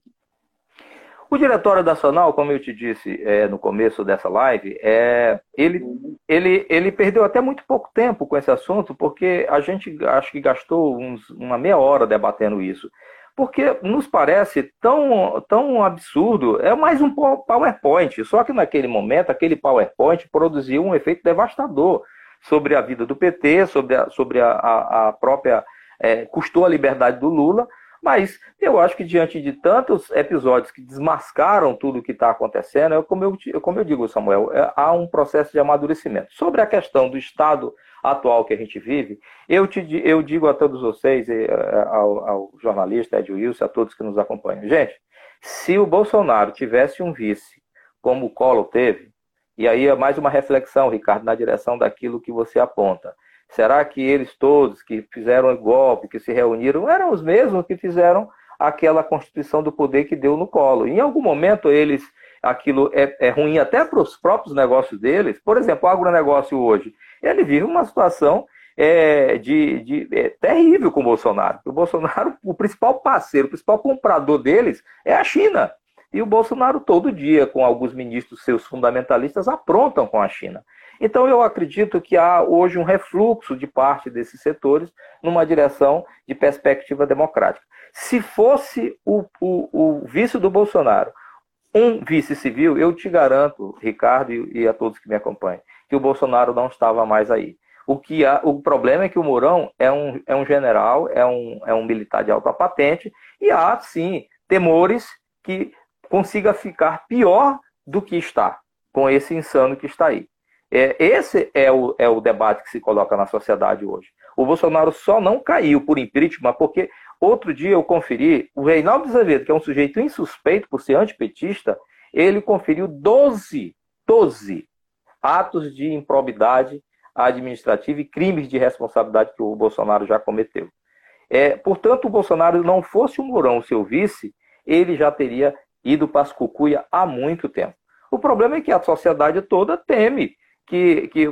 O Diretório Nacional, como eu te disse é, no começo dessa live, é, ele, ele, ele perdeu até muito pouco tempo com esse assunto, porque a gente acho que gastou uns, uma meia hora debatendo isso. Porque nos parece tão, tão absurdo, é mais um PowerPoint, só que naquele momento, aquele PowerPoint produziu um efeito devastador sobre a vida do PT, sobre a, sobre a, a, própria é, custou a liberdade do Lula, mas eu acho que diante de tantos episódios que desmascaram tudo o que está acontecendo, eu, como, eu, como eu digo, Samuel, é, há um processo de amadurecimento. Sobre a questão do Estado atual que a gente vive, eu, te, eu digo a todos vocês, é, ao, ao jornalista Ed Wilson, a todos que nos acompanham, gente, se o Bolsonaro tivesse um vice como o Collor teve, e aí é mais uma reflexão, Ricardo, na direção daquilo que você aponta. Será que eles todos que fizeram o golpe, que se reuniram, eram os mesmos que fizeram aquela constituição do poder que deu no colo? Em algum momento eles, aquilo é, é ruim até para os próprios negócios deles. Por exemplo, o agronegócio hoje, ele vive uma situação é, de, de é, terrível com o Bolsonaro. O Bolsonaro, o principal parceiro, o principal comprador deles é a China. E o Bolsonaro todo dia, com alguns ministros seus fundamentalistas, aprontam com a China. Então, eu acredito que há hoje um refluxo de parte desses setores numa direção de perspectiva democrática. Se fosse o, o, o vice do Bolsonaro um vice civil, eu te garanto, Ricardo e, a todos que me acompanham, que o Bolsonaro não estava mais aí. O, que há, o problema é que o Mourão é um, é um general, é um, é um militar de alta patente, e há, sim, temores que consiga ficar pior do que está, com esse insano que está aí. É, esse é o, é o debate que se coloca na sociedade hoje. O Bolsonaro só não caiu por impeachment porque outro dia eu conferi, o Reinaldo Azevedo, que é um sujeito insuspeito por ser antipetista, ele conferiu 12, 12 atos de improbidade administrativa e crimes de responsabilidade que o Bolsonaro já cometeu. É, portanto, o Bolsonaro não fosse o Mourão seu vice, ele já teria ido para as cucuia há muito tempo. O problema é que a sociedade toda teme que, que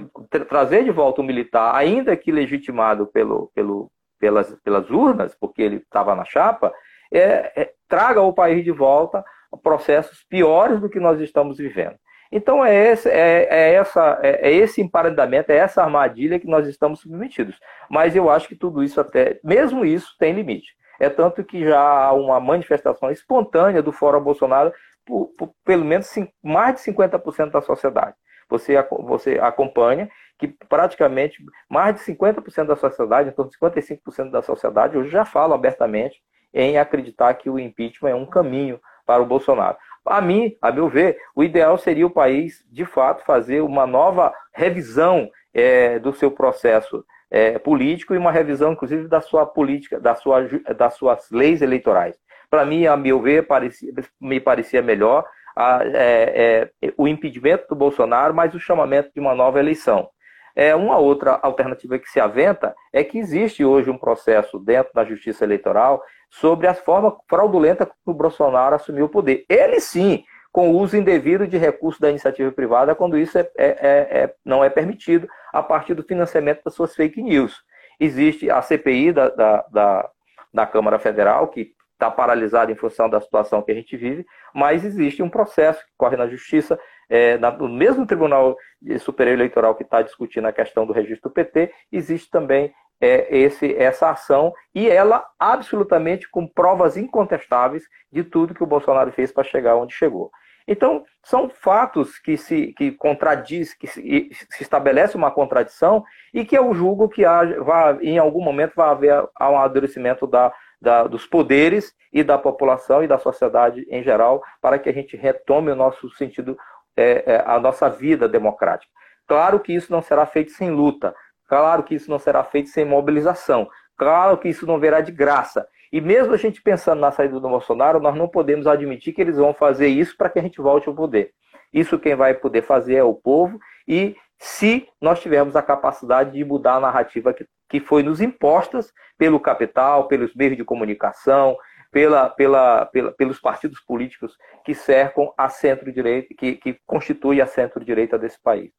trazer de volta o militar, ainda que legitimado pelo, pelo, pelas, pelas urnas, porque ele estava na chapa, é, é, traga o país de volta processos piores do que nós estamos vivendo. Então é esse, é, é essa, é, é, esse emparedamento, é essa armadilha que nós estamos submetidos. Mas eu acho que tudo isso até, mesmo isso, tem limite. É tanto que já há uma manifestação espontânea do Fórum Bolsonaro por, por pelo menos mais de 50% da sociedade. Você, você acompanha que praticamente mais de 50% da sociedade, em torno de 55% da sociedade, hoje já fala abertamente em acreditar que o impeachment é um caminho para o Bolsonaro. A mim, a meu ver, o ideal seria o país, de fato, fazer uma nova revisão é, do seu processo é, político e uma revisão, inclusive, da sua política, da sua, das suas leis eleitorais. Para mim, a meu ver, parecia, me parecia melhor a, é, é, o impedimento do Bolsonaro, mas o chamamento de uma nova eleição. É, uma outra alternativa que se aventa é que existe hoje um processo dentro da justiça eleitoral sobre a forma fraudulenta que o Bolsonaro assumiu o poder. Ele sim, com o uso indevido de recursos da iniciativa privada, quando isso é, é, é, é, não é permitido, a partir do financiamento das suas fake news. Existe a CPI da, da, da, da Câmara Federal, que está paralisada em função da situação que a gente vive, mas existe um processo que corre na Justiça, é, no mesmo Tribunal Superior Eleitoral que está discutindo a questão do registro do PT, existe também é, esse, essa ação e ela absolutamente com provas incontestáveis de tudo que o Bolsonaro fez para chegar onde chegou. Então, são fatos que se que contradiz, que se, se estabelece uma contradição e que eu julgo que há, vai, em algum momento vai haver um amadurecimento da, da, dos poderes e da população e da sociedade em geral para que a gente retome o nosso sentido, é, é, a nossa vida democrática. Claro que isso não será feito sem luta, claro que isso não será feito sem mobilização, claro que isso não virá de graça. E mesmo a gente pensando na saída do Bolsonaro, nós não podemos admitir que eles vão fazer isso para que a gente volte ao poder. Isso quem vai poder fazer é o povo, e se nós tivermos a capacidade de mudar a narrativa que, que foi nos impostas pelo capital, pelos meios de comunicação, pela, pela, pela, pelos partidos políticos que cercam a centro-direita, que, que constitui a centro-direita desse país.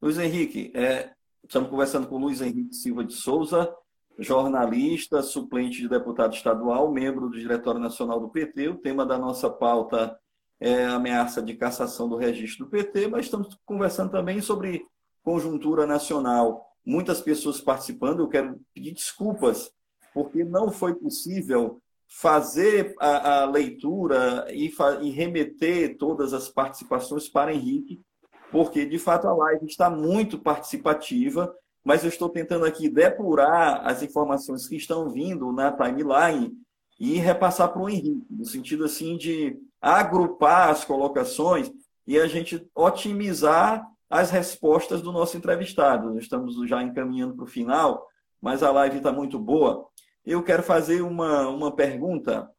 Luiz Henrique, é, estamos conversando com Luiz Henrique Silva de Souza, jornalista, suplente de deputado estadual, membro do Diretório Nacional do PT. O tema da nossa pauta é a ameaça de cassação do registro do PT, mas estamos conversando também sobre conjuntura nacional. Muitas pessoas participando, eu quero pedir desculpas, porque não foi possível fazer a, a leitura e, e remeter todas as participações para Henrique, porque de fato a live está muito participativa mas eu estou tentando aqui depurar as informações que estão vindo na timeline e repassar para o Henrique, no sentido assim de agrupar as colocações e a gente otimizar as respostas do nosso entrevistado. Nós estamos já encaminhando para o final, mas a live está muito boa. Eu quero fazer uma, uma pergunta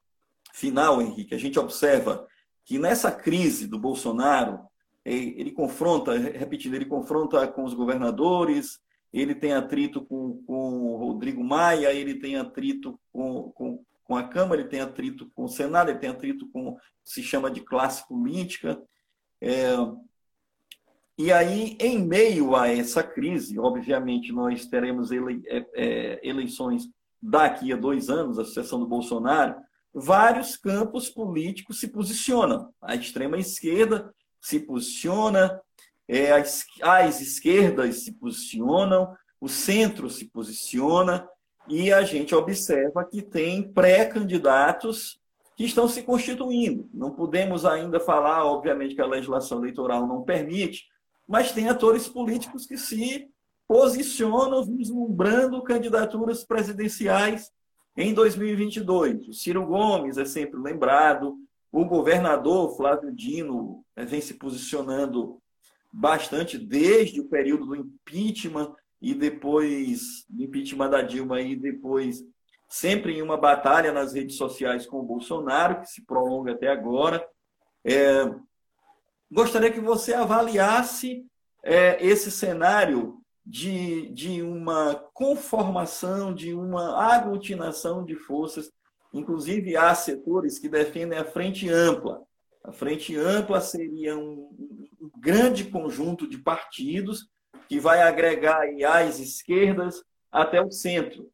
final, Henrique. A gente observa que nessa crise do Bolsonaro, ele confronta, repetindo, ele confronta com os governadores, ele tem atrito com, com o Rodrigo Maia, ele tem atrito com, com, com a Câmara, ele tem atrito com o Senado, ele tem atrito com se chama de classe política. É, e aí, em meio a essa crise, obviamente nós teremos ele, é, é, eleições daqui a dois anos, a sucessão do Bolsonaro, vários campos políticos se posicionam. A extrema esquerda se posiciona, é, as, as esquerdas se posicionam, o centro se posiciona, e a gente observa que tem pré-candidatos que estão se constituindo. Não podemos ainda falar, obviamente, que a legislação eleitoral não permite, mas tem atores políticos que se posicionam vislumbrando candidaturas presidenciais em 2022. O Ciro Gomes é sempre lembrado, o governador Flávio Dino é, vem se posicionando bastante desde o período do impeachment e depois do impeachment da Dilma e depois sempre em uma batalha nas redes sociais com o Bolsonaro, que se prolonga até agora. É, gostaria que você avaliasse é, esse cenário de, de uma conformação, de uma aglutinação de forças, inclusive há setores que defendem a frente ampla. A frente ampla seria um, um grande conjunto de partidos que vai agregar as esquerdas até o centro.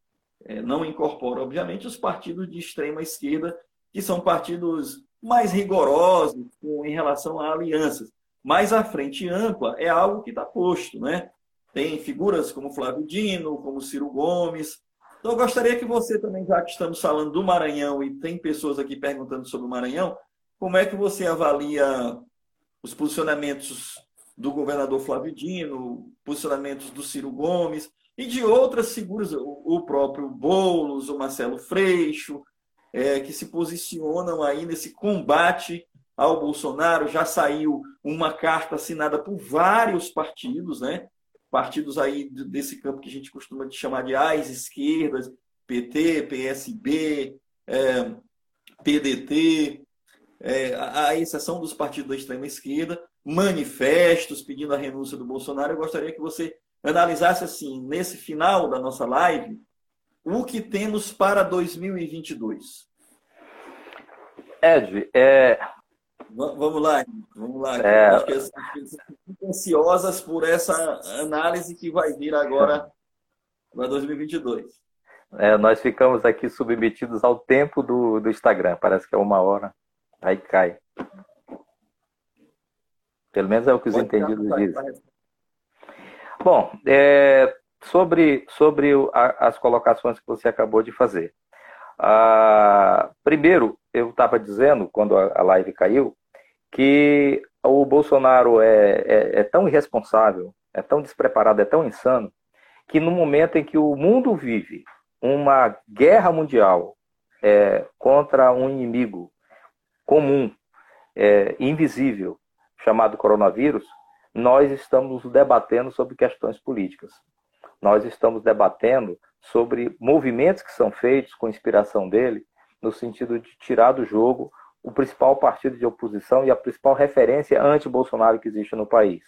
É, não incorpora, obviamente, os partidos de extrema esquerda, que são partidos mais rigorosos em relação a alianças. Mas a frente ampla é algo que está posto. Né? Tem figuras como Flávio Dino, como Ciro Gomes, Então, eu gostaria que você também, já que estamos falando do Maranhão e tem pessoas aqui perguntando sobre o Maranhão, como é que você avalia os posicionamentos do governador Flávio Dino, posicionamentos do Ciro Gomes e de outras figuras, o próprio Boulos, o Marcelo Freixo, é, que se posicionam aí nesse combate ao Bolsonaro. Já saiu uma carta assinada por vários partidos, né? partidos aí desse campo que a gente costuma chamar de AIS esquerdas, PT, PSB, é, PDT, é, a, exceção dos partidos da extrema esquerda, manifestos pedindo a renúncia do Bolsonaro. Eu gostaria que você analisasse assim, nesse final da nossa live, o que temos para 2022. Ed, é, Vamos lá, vamos lá. É... As pessoas estão ansiosas por essa análise que vai vir agora para 2022. É, nós ficamos aqui submetidos ao tempo do, do Instagram. Parece que é uma hora, aí cai. Pelo menos é o que os Pode entendidos dizem. Bom, é, sobre, sobre as colocações que você acabou de fazer. Ah, primeiro, eu estava dizendo, quando a live caiu, que o Bolsonaro é, é, é, tão irresponsável, é tão despreparado, é tão insano, que no momento em que o mundo vive uma guerra mundial é, contra um inimigo comum, é, invisível, chamado coronavírus, nós estamos debatendo sobre questões políticas. Nós estamos debatendo sobre movimentos que são feitos com inspiração dele, no sentido de tirar do jogo o principal partido de oposição e a principal referência anti-Bolsonaro que existe no país.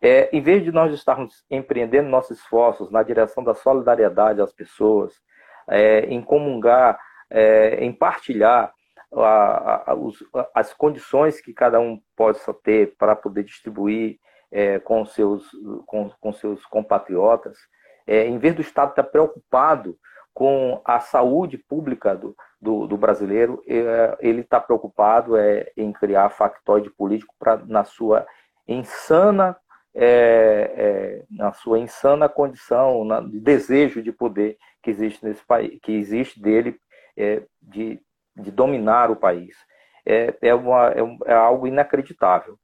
É, em vez de nós estarmos empreendendo nossos esforços na direção da solidariedade às pessoas, é, em comungar, é, em partilhar a, a, os, as condições que cada um possa ter para poder distribuir é, com, seus, com, com seus compatriotas, é, em vez do Estado estar preocupado com a saúde pública do, do, do brasileiro, é, ele está preocupado é, em criar factoide político para na sua insana é, é, na sua insana condição, na, de desejo de poder que existe nesse país, que existe dele é, de, de dominar o país. É, é, uma, é, é algo inacreditável.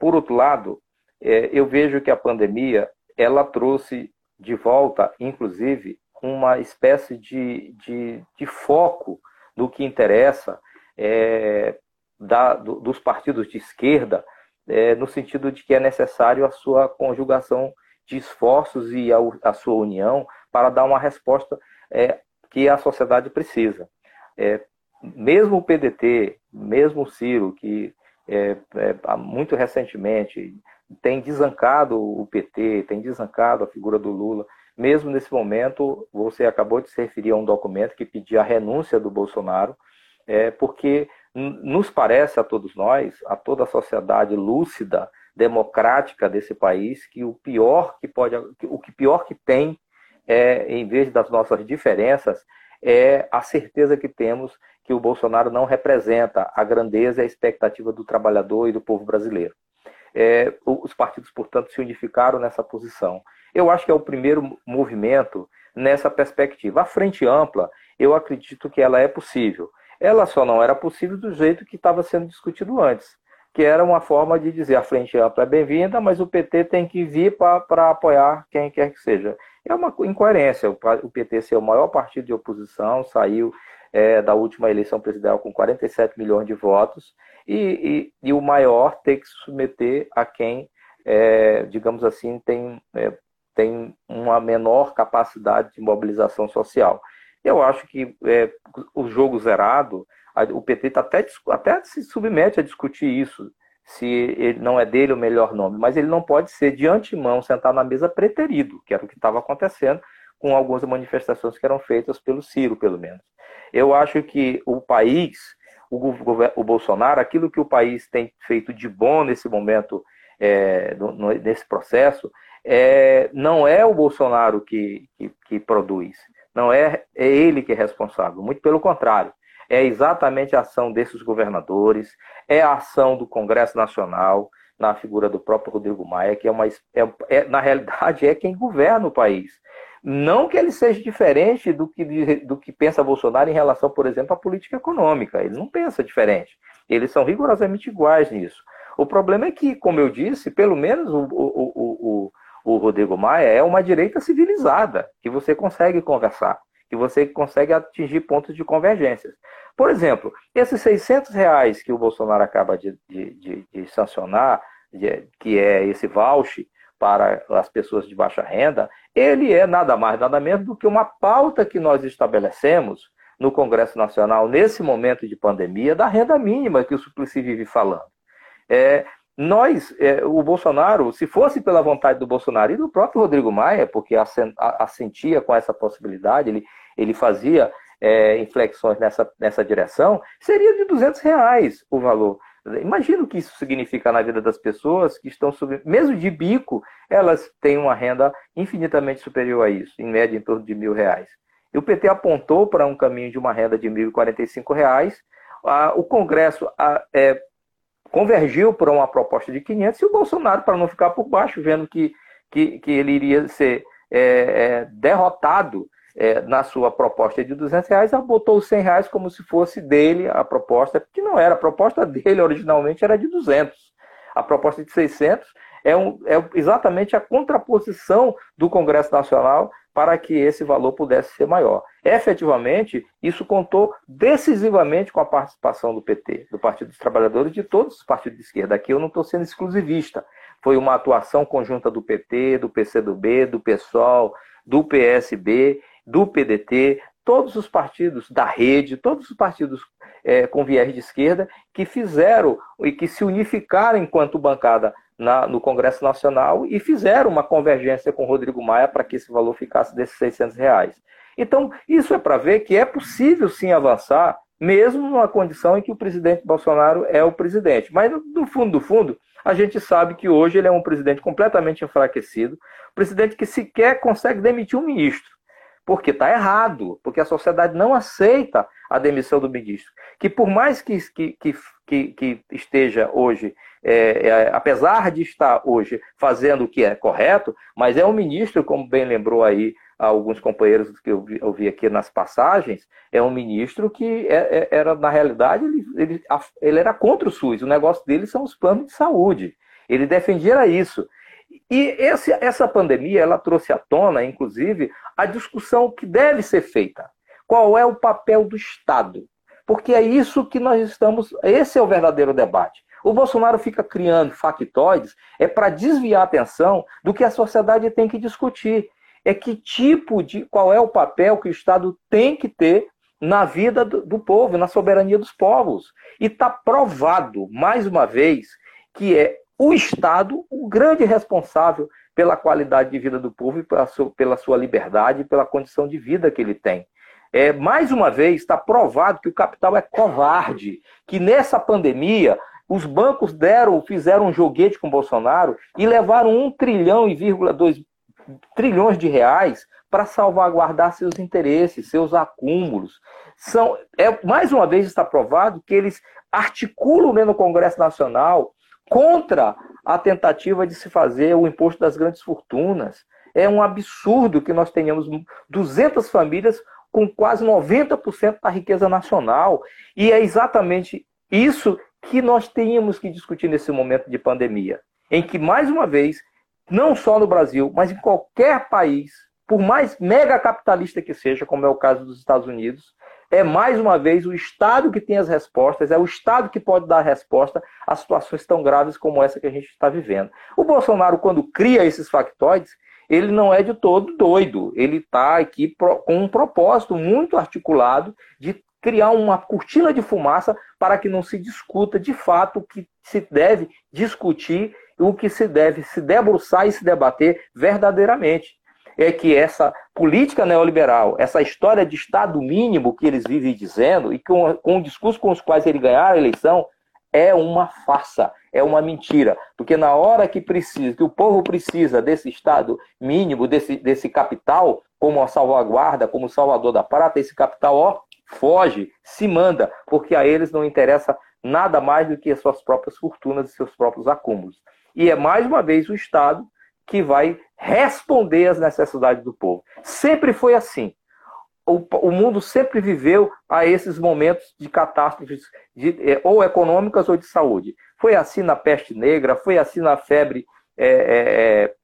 por outro lado, eu vejo que a pandemia ela trouxe de volta, inclusive, uma espécie de, de, de foco do que interessa é, da, do, dos partidos de esquerda, é, no sentido de que é necessário a sua conjugação de esforços e a, a sua união para dar uma resposta é, que a sociedade precisa. É, mesmo o PDT, mesmo o Ciro, que é, é, muito recentemente tem desancado o PT, tem desancado a figura do Lula, mesmo nesse momento, você acabou de se referir a um documento que pedia a renúncia do Bolsonaro, é, porque nos parece a todos nós, a toda a sociedade lúcida, democrática desse país, que o pior que pode, o que pior que tem, é, em vez das nossas diferenças, é a certeza que temos que o Bolsonaro não representa a grandeza e a expectativa do trabalhador e do povo brasileiro. É, os partidos, portanto, se unificaram nessa posição. Eu acho que é o primeiro movimento nessa perspectiva. A frente ampla, eu acredito que ela é possível. Ela só não era possível do jeito que estava sendo discutido antes, que era uma forma de dizer a frente ampla é bem-vinda, mas o PT tem que vir para apoiar quem quer que seja. É uma incoerência. O PT ser o maior partido de oposição, saiu é, da última eleição presidencial com 47 milhões de votos, e, e, e o maior ter que se submeter a quem, é, digamos assim, tem é, tem uma menor capacidade de mobilização social. Eu acho que é, o jogo zerado, o PT está até, até se submete a discutir isso, se ele não é dele o melhor nome, mas ele não pode ser de antemão sentar na mesa preterido, que era o que estava acontecendo com algumas manifestações que eram feitas pelo Ciro, pelo menos. Eu acho que o país, o, o Bolsonaro, aquilo que o país tem feito de bom nesse momento, é, no, nesse processo, é, não é o Bolsonaro que, que, que produz, não é, é ele que é responsável, muito pelo contrário. É exatamente a ação desses governadores, é a ação do Congresso Nacional, na figura do próprio Rodrigo Maia, que é uma. É, é, na realidade é quem governa o país. Não que ele seja diferente do que, do que pensa Bolsonaro em relação, por exemplo, à política econômica. Ele não pensa diferente. Eles são rigorosamente iguais nisso. O problema é que, como eu disse, pelo menos o, o, o, o, Rodrigo Maia é uma direita civilizada, que você consegue conversar, que você consegue atingir pontos de convergência. Por exemplo, esses 600 reais que o Bolsonaro acaba de, de, de, de sancionar, que é esse voucher para as pessoas de baixa renda, ele é nada mais, nada menos do que uma pauta que nós estabelecemos no Congresso Nacional, nesse momento de pandemia, da renda mínima que o Suplicy vive falando. É, nós, é, o Bolsonaro, se fosse pela vontade do Bolsonaro e do próprio Rodrigo Maia, porque assentia com essa possibilidade, ele, ele fazia é, inflexões nessa, nessa direção, seria de 200 reais o valor. Imagina o que isso significa na vida das pessoas que estão, sub... mesmo de bico, elas têm uma renda infinitamente superior a isso, em média em torno de mil reais. E o PT apontou para um caminho de uma renda de R$ 1.045. Ah, o Congresso é, convergiu para uma proposta de 500 e o Bolsonaro, para não ficar por baixo, vendo que, que, que ele iria ser é, é, derrotado é, na sua proposta de 200 reais, botou os 100 reais como se fosse dele a proposta, que não era. A proposta dele originalmente era de 200. A proposta de 600 é, um, é exatamente a contraposição do Congresso Nacional para que esse valor pudesse ser maior. Efetivamente, isso contou decisivamente com a participação do PT, do Partido dos Trabalhadores de todos os partidos de esquerda. Aqui eu não estou sendo exclusivista. Foi uma atuação conjunta do PT, do PCdoB, do PSOL, do PSB, do PDT, todos os partidos da rede, todos os partidos é, com viés de esquerda que fizeram e que se unificaram enquanto bancada na, no Congresso Nacional e fizeram uma convergência com Rodrigo Maia para que esse valor ficasse desses 600 reais. Então, isso é para ver que é possível sim avançar, mesmo numa condição em que o presidente Bolsonaro é o presidente. Mas, no fundo do fundo, a gente sabe que hoje ele é um presidente completamente enfraquecido, presidente que sequer consegue demitir um ministro, porque está errado, porque a sociedade não aceita a demissão do ministro. Que por mais que, que, que, que esteja hoje é, é, apesar de estar hoje fazendo o que é correto, mas é um ministro, como bem lembrou aí alguns companheiros que eu vi, eu vi aqui nas passagens, é um ministro que é, é, era, na realidade, ele, ele, ele era contra o SUS. O negócio dele são os planos de saúde. Ele defendia isso. E esse, essa pandemia, ela trouxe à tona, inclusive, a discussão que deve ser feita. Qual é o papel do Estado? Porque é isso que nós estamos. Esse é o verdadeiro debate. O Bolsonaro fica criando factoides é para desviar a atenção do que a sociedade tem que discutir. É que tipo de. qual é o papel que o Estado tem que ter na vida do, do povo, na soberania dos povos. E está provado, mais uma vez, que é o Estado o grande responsável pela qualidade de vida do povo e pela sua, pela sua liberdade e pela condição de vida que ele tem. É, mais uma vez, está provado que o capital é covarde, que nessa pandemia os bancos deram, fizeram um joguete com Bolsonaro e levaram um trilhão e vírgula dois trilhões de reais para salvaguardar seus interesses, seus acúmulos. São, é, mais uma vez está provado que eles articulam no Congresso Nacional contra a tentativa de se fazer o imposto das grandes fortunas. É um absurdo que nós tenhamos 200 famílias com quase 90% da riqueza nacional. E é exatamente isso que nós tínhamos que discutir nesse momento de pandemia, em que, mais uma vez, não só no Brasil, mas em qualquer país, por mais mega capitalista que seja, como é o caso dos Estados Unidos, é mais uma vez o Estado que tem as respostas, é o Estado que pode dar a resposta a situações tão graves como essa que a gente está vivendo. O Bolsonaro, quando cria esses factoides, ele não é de todo doido. Ele está aqui com um propósito muito articulado de criar uma cortina de fumaça para que não se discuta de fato o que se deve discutir o que se deve se debruçar e se debater verdadeiramente. É que essa política neoliberal, essa história de Estado mínimo que eles vivem dizendo, e com, com o discurso com os quais ele ganhar a eleição, é uma farsa, é uma mentira. Porque na hora que precisa, que o povo precisa desse Estado mínimo, desse, desse capital, como a salvaguarda, como salvador da prata, esse capital, ó, foge, se manda, porque a eles não interessa nada mais do que as suas próprias fortunas e seus próprios acúmulos. E é mais uma vez o Estado que vai responder às necessidades do povo. Sempre foi assim. O, o mundo sempre viveu a esses momentos de catástrofes, de, é, ou econômicas ou de saúde. Foi assim na peste negra, foi assim na febre é, é, é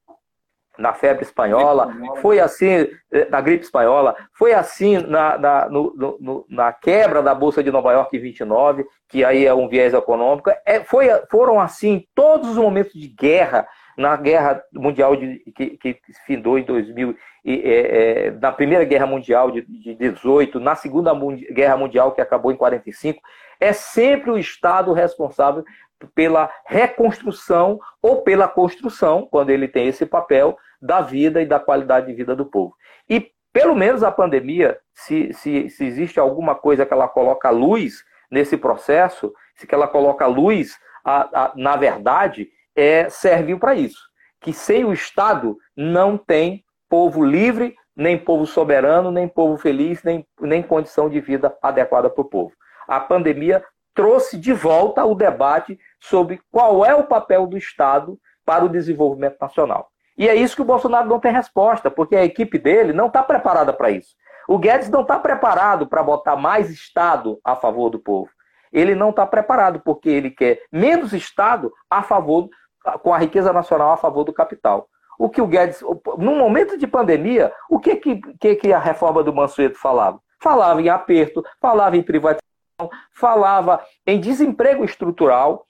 na febre espanhola, foi assim é, na gripe espanhola, foi assim na, na, no, no, na quebra da Bolsa de Nova York em 29, que aí é um viés econômico. É, foi, foram assim todos os momentos de guerra, na guerra mundial de, que, que findou em 2000, e, é, é, na primeira guerra mundial de, de 18, na segunda guerra mundial que acabou em 45, é sempre o Estado responsável pela reconstrução ou pela construção, quando ele tem esse papel, da vida e da qualidade de vida do povo. E pelo menos a pandemia, se, se, se existe alguma coisa que ela coloca luz nesse processo, se que ela coloca luz, a, a, na verdade, é, serviu para isso. Que sem o Estado não tem povo livre, nem povo soberano, nem povo feliz, nem, nem condição de vida adequada para o povo. A pandemia trouxe de volta o debate sobre qual é o papel do Estado para o desenvolvimento nacional. E é isso que o Bolsonaro não tem resposta, porque a equipe dele não está preparada para isso. O Guedes não está preparado para botar mais Estado a favor do povo. Ele não está preparado porque ele quer menos Estado a favor, com a riqueza nacional a favor do capital. O que o Guedes, no momento de pandemia, o que, que, que a reforma do Mansueto falava? Falava em aperto, falava em privatização, falava em desemprego estrutural,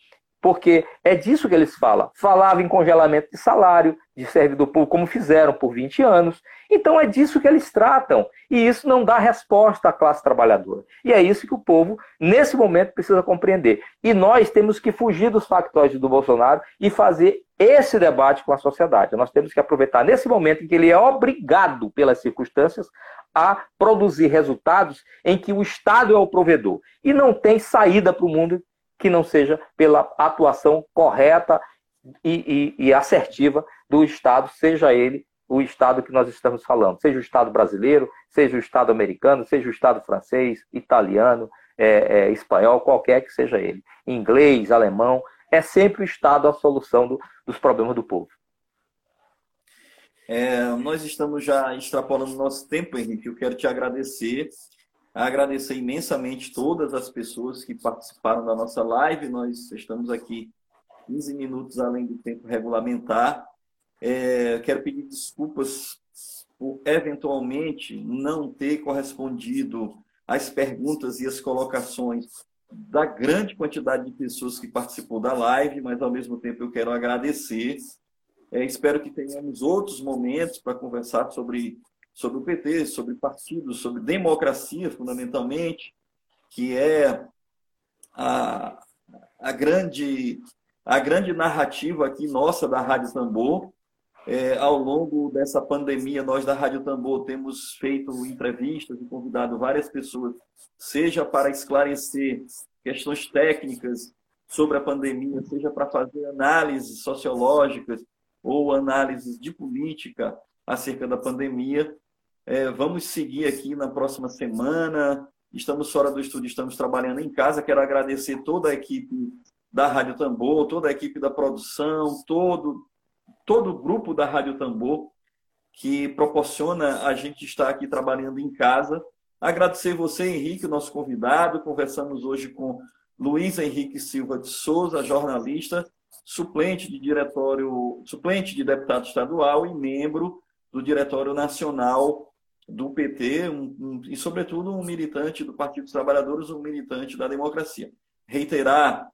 porque é disso que eles falam. Falava em congelamento de salário de servidor público, como fizeram por 20 anos. Então é disso que eles tratam. E isso não dá resposta à classe trabalhadora. E é isso que o povo, nesse momento, precisa compreender. E nós temos que fugir dos factóides do Bolsonaro e fazer esse debate com a sociedade. Nós temos que aproveitar nesse momento em que ele é obrigado, pelas circunstâncias, a produzir resultados em que o Estado é o provedor e não tem saída para o mundo que não seja pela atuação correta e, e, e, assertiva do Estado, seja ele o Estado que nós estamos falando, seja o Estado brasileiro, seja o Estado americano, seja o Estado francês, italiano, é, é, espanhol, qualquer que seja ele, inglês, alemão, é sempre o Estado a solução do, dos problemas do povo. É, nós estamos já extrapolando nosso tempo, Henrique. Eu quero te agradecer, agradecer imensamente todas as pessoas que participaram da nossa live. Nós estamos aqui 15 minutos além do tempo regulamentar. É, quero pedir desculpas por eventualmente não ter correspondido às perguntas e às colocações da grande quantidade de pessoas que participou da live, mas ao mesmo tempo eu quero agradecer. É, espero que tenhamos outros momentos para conversar sobre, sobre o PT, sobre partidos, sobre democracia, fundamentalmente, que é a, a, grande, a grande narrativa aqui nossa da Rádio Tambor. É, ao longo dessa pandemia, nós da Rádio Tambor temos feito entrevistas e convidado várias pessoas, seja para esclarecer questões técnicas sobre a pandemia, seja para fazer análises sociológicas ou análises de política acerca da pandemia. É, vamos seguir aqui na próxima semana. Estamos fora do estúdio, estamos trabalhando em casa. Quero agradecer toda a equipe da Rádio Tambor, toda a equipe da produção, todo todo o grupo da Rádio Tambor que proporciona a gente estar aqui trabalhando em casa. Agradecer você, Henrique, nosso convidado. Conversamos hoje com Luiz Henrique Silva de Souza, jornalista, suplente de diretório, suplente de deputado estadual e membro do Diretório Nacional do PT, um, um, e, sobretudo, um militante do Partido dos Trabalhadores, um militante da democracia. Reiterar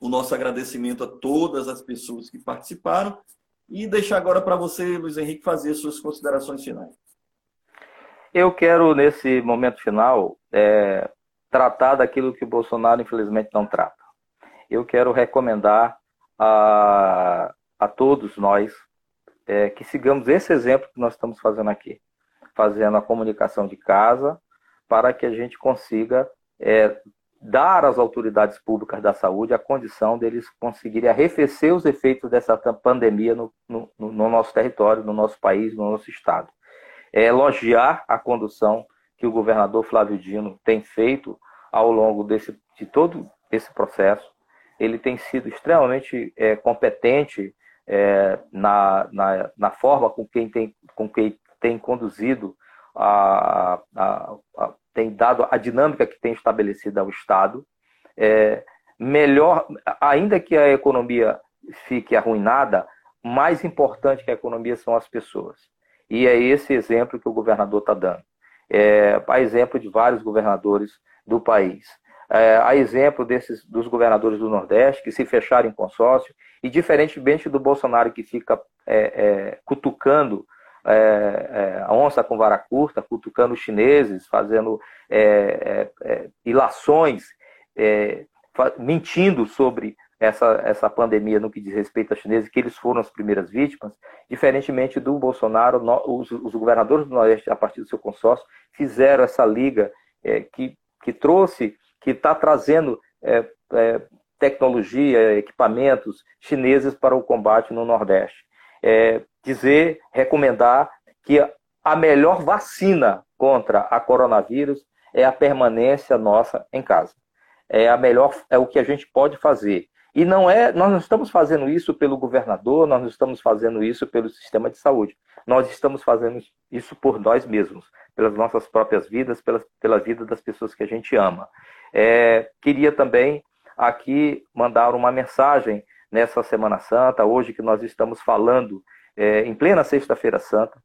o nosso agradecimento a todas as pessoas que participaram e deixar agora para você, Luiz Henrique, fazer suas considerações finais. Eu quero, nesse momento final, é, tratar daquilo que o Bolsonaro, infelizmente, não trata. Eu quero recomendar a, a todos nós é, que sigamos esse exemplo que nós estamos fazendo aqui, fazendo a comunicação de casa, para que a gente consiga é, dar às autoridades públicas da saúde a condição deles conseguirem arrefecer os efeitos dessa pandemia no, no, no nosso território, no nosso país, no nosso estado. É elogiar a condução que o governador Flávio Dino tem feito ao longo desse, de todo esse processo. Ele tem sido extremamente é, competente é, na, na, na, forma com quem tem, com quem tem conduzido, a, a, a, tem dado a dinâmica que tem estabelecido ao Estado. É, melhor, ainda que a economia fique arruinada, mais importante que a economia são as pessoas. E é esse exemplo que o governador está dando. É, a exemplo de vários governadores do país. É, a exemplo desses dos governadores do Nordeste que se fecharam em consórcio e diferentemente do Bolsonaro que fica é, é, cutucando é, é, a onça com vara curta, cutucando os chineses, fazendo é, ilações, mentindo sobre essa, essa pandemia no que diz respeito aos chineses, que eles foram as primeiras vítimas, diferentemente do Bolsonaro, os, os governadores do Nordeste, a partir do seu consórcio, fizeram essa liga que, que trouxe que está trazendo é, é, tecnologia, equipamentos chineses para o combate no Nordeste. É, dizer, recomendar que a melhor vacina contra a coronavírus é a permanência nossa em casa. É a melhor, é o que a gente pode fazer. E não é, nós não estamos fazendo isso pelo governador, nós não estamos fazendo isso pelo sistema de saúde. Nós estamos fazendo isso por nós mesmos, pelas nossas próprias vidas, pela, pela vida das pessoas que a gente ama. É, queria também aqui mandar uma mensagem nessa Semana Santa, hoje que nós estamos falando é, em plena Sexta-feira Santa,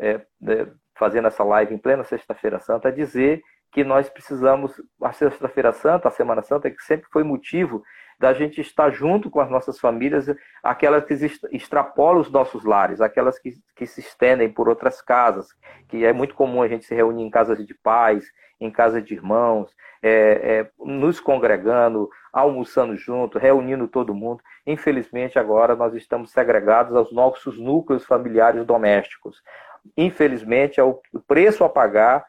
é, é fazendo essa live em plena Sexta-feira Santa, dizer que nós precisamos, a Sexta-feira Santa, a Semana Santa, que sempre foi motivo da gente estar junto com as nossas famílias, aquelas que extrapolam os nossos lares, aquelas que, que se estendem por outras casas, que é muito comum a gente se reunir em casas de pais, em casa de irmãos, é, é, nos congregando, almoçando junto, reunindo todo mundo. Infelizmente, agora nós estamos segregados aos nossos núcleos familiares domésticos. Infelizmente, é o preço a pagar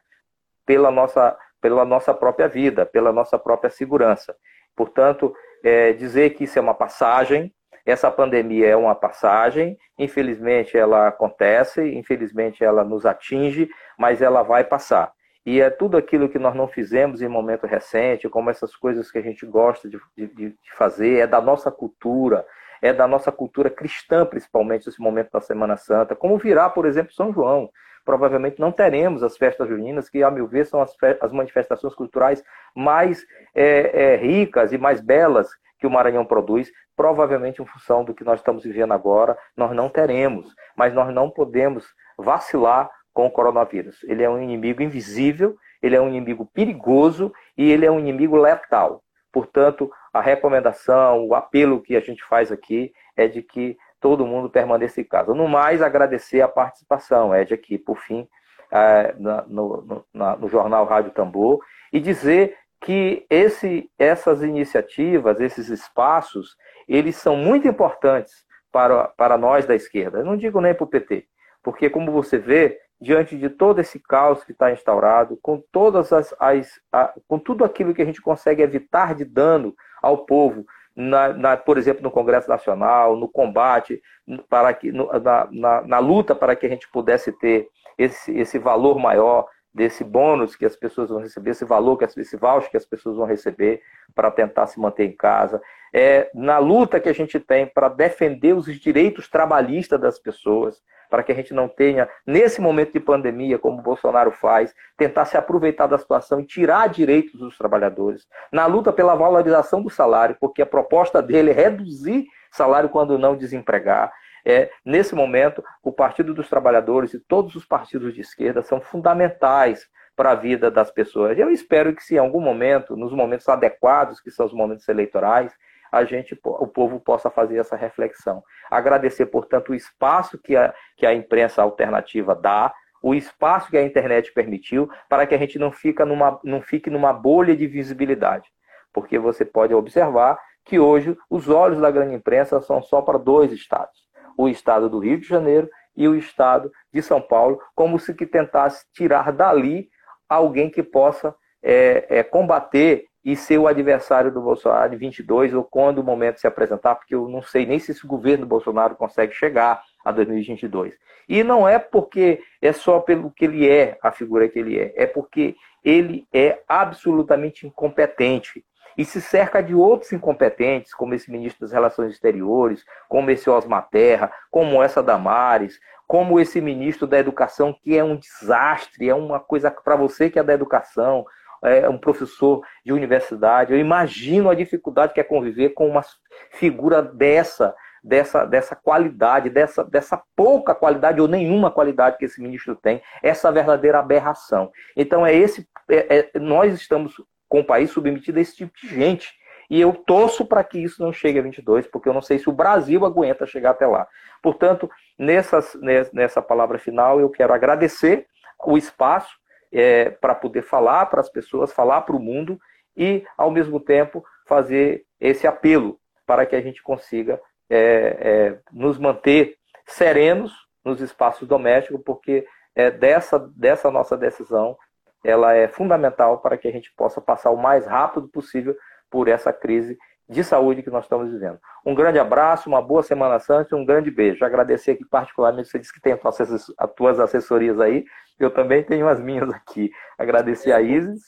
pela nossa, pela nossa própria vida, pela nossa própria segurança. Portanto, é, dizer que isso é uma passagem, essa pandemia é uma passagem, infelizmente ela acontece, infelizmente ela nos atinge, mas ela vai passar. E é tudo aquilo que nós não fizemos em momento recente, como essas coisas que a gente gosta de, de, de fazer, é da nossa cultura, é da nossa cultura cristã, principalmente, esse momento da Semana Santa, como virá, por exemplo, São João. Provavelmente não teremos as festas juninas, que, a meu ver, são as, as manifestações culturais mais é, é, ricas e mais belas que o Maranhão produz, provavelmente em função do que nós estamos vivendo agora, nós não teremos. Mas nós não podemos vacilar com o coronavírus. Ele é um inimigo invisível, ele é um inimigo perigoso e ele é um inimigo letal. Portanto, a recomendação, o apelo que a gente faz aqui é de que todo mundo permaneça em casa. No mais, agradecer a participação, Ed, aqui, por fim, é, no, no, no, Jornal Rádio Tambor, e dizer que esse, essas iniciativas, esses espaços, eles são muito importantes para, para nós da esquerda. Eu não digo nem para o PT, porque, como você vê, diante de todo esse caos que está instaurado, com todas as, as a, com tudo aquilo que a gente consegue evitar de dano ao povo, na, na, por exemplo, no Congresso Nacional, no combate, para que, no, na, na, na, luta para que a gente pudesse ter esse, esse valor maior desse bônus que as pessoas vão receber, esse valor, que esse voucher que as pessoas vão receber para tentar se manter em casa, é, na luta que a gente tem para defender os direitos trabalhistas das pessoas, para que a gente não tenha, nesse momento de pandemia, como o Bolsonaro faz, tentar se aproveitar da situação e tirar direitos dos trabalhadores. Na luta pela valorização do salário, porque a proposta dele é reduzir salário quando não desempregar. É, nesse momento, o Partido dos Trabalhadores e todos os partidos de esquerda são fundamentais para a vida das pessoas. Eu espero que, se em algum momento, nos momentos adequados, que são os momentos eleitorais, a gente, o povo possa fazer essa reflexão. Agradecer, portanto, o espaço que a, que a imprensa alternativa dá, o espaço que a internet permitiu, para que a gente não, fica numa, não fique numa bolha de visibilidade. Porque você pode observar que hoje os olhos da grande imprensa são só para dois estados: o estado do Rio de Janeiro e o estado de São Paulo, como se que tentasse tirar dali alguém que possa é, é, combater e ser o adversário do Bolsonaro em 22 ou quando o momento se apresentar, porque eu não sei nem se esse governo Bolsonaro consegue chegar a 2022. E não é porque é só pelo que ele é, a figura que ele é, é porque ele é absolutamente incompetente. E se cerca de outros incompetentes, como esse ministro das Relações Exteriores, como esse Osmar Terra, como essa Damares, como esse ministro da Educação, que é um desastre, é uma coisa para você que é da educação, é um professor de universidade. Eu imagino a dificuldade que é conviver com uma figura dessa, dessa, dessa qualidade, dessa, dessa pouca qualidade ou nenhuma qualidade que esse ministro tem, essa verdadeira aberração. Então é esse, é, é, nós estamos com o país submetido a esse tipo de gente. E eu torço para que isso não chegue a 22, porque eu não sei se o Brasil aguenta chegar até lá. Portanto, nessas, nessa palavra final, eu quero agradecer o espaço é, para poder falar para as pessoas, falar para o mundo e, ao mesmo tempo, fazer esse apelo para que a gente consiga é, é, nos manter serenos nos espaços domésticos, porque é, dessa, dessa nossa decisão ela é fundamental para que a gente possa passar o mais rápido possível por essa crise de saúde que nós estamos vivendo. Um grande abraço, uma boa Semana Santa e um grande beijo. Agradecer aqui particularmente, você disse que tem as tuas assessorias aí, eu também tenho as minhas aqui. Agradecer a Isis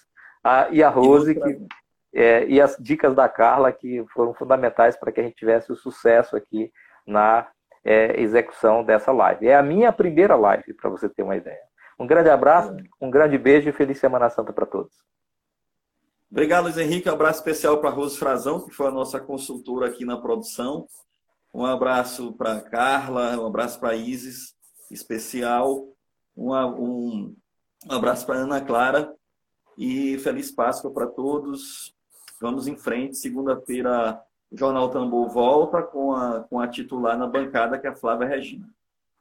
a, e a Rose que, é, e as dicas da Carla que foram fundamentais para que a gente tivesse o sucesso aqui na é, execução dessa live. É a minha primeira live, para você ter uma ideia. Um grande abraço, um grande beijo e feliz Semana Santa para todos. Obrigado, Luiz Henrique. Um abraço especial para a Rose Frazão, que foi a nossa consultora aqui na produção. Um abraço para Carla, um abraço para Isis, especial. Um, um, um abraço para Ana Clara e feliz Páscoa para todos. Vamos em frente. Segunda-feira, o Jornal Tambor volta com a, com a titular na bancada, que é a Flávia Regina.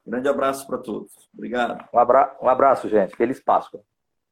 Grande abraço para todos. Obrigado. Um, abra... um abraço, gente. Feliz Páscoa.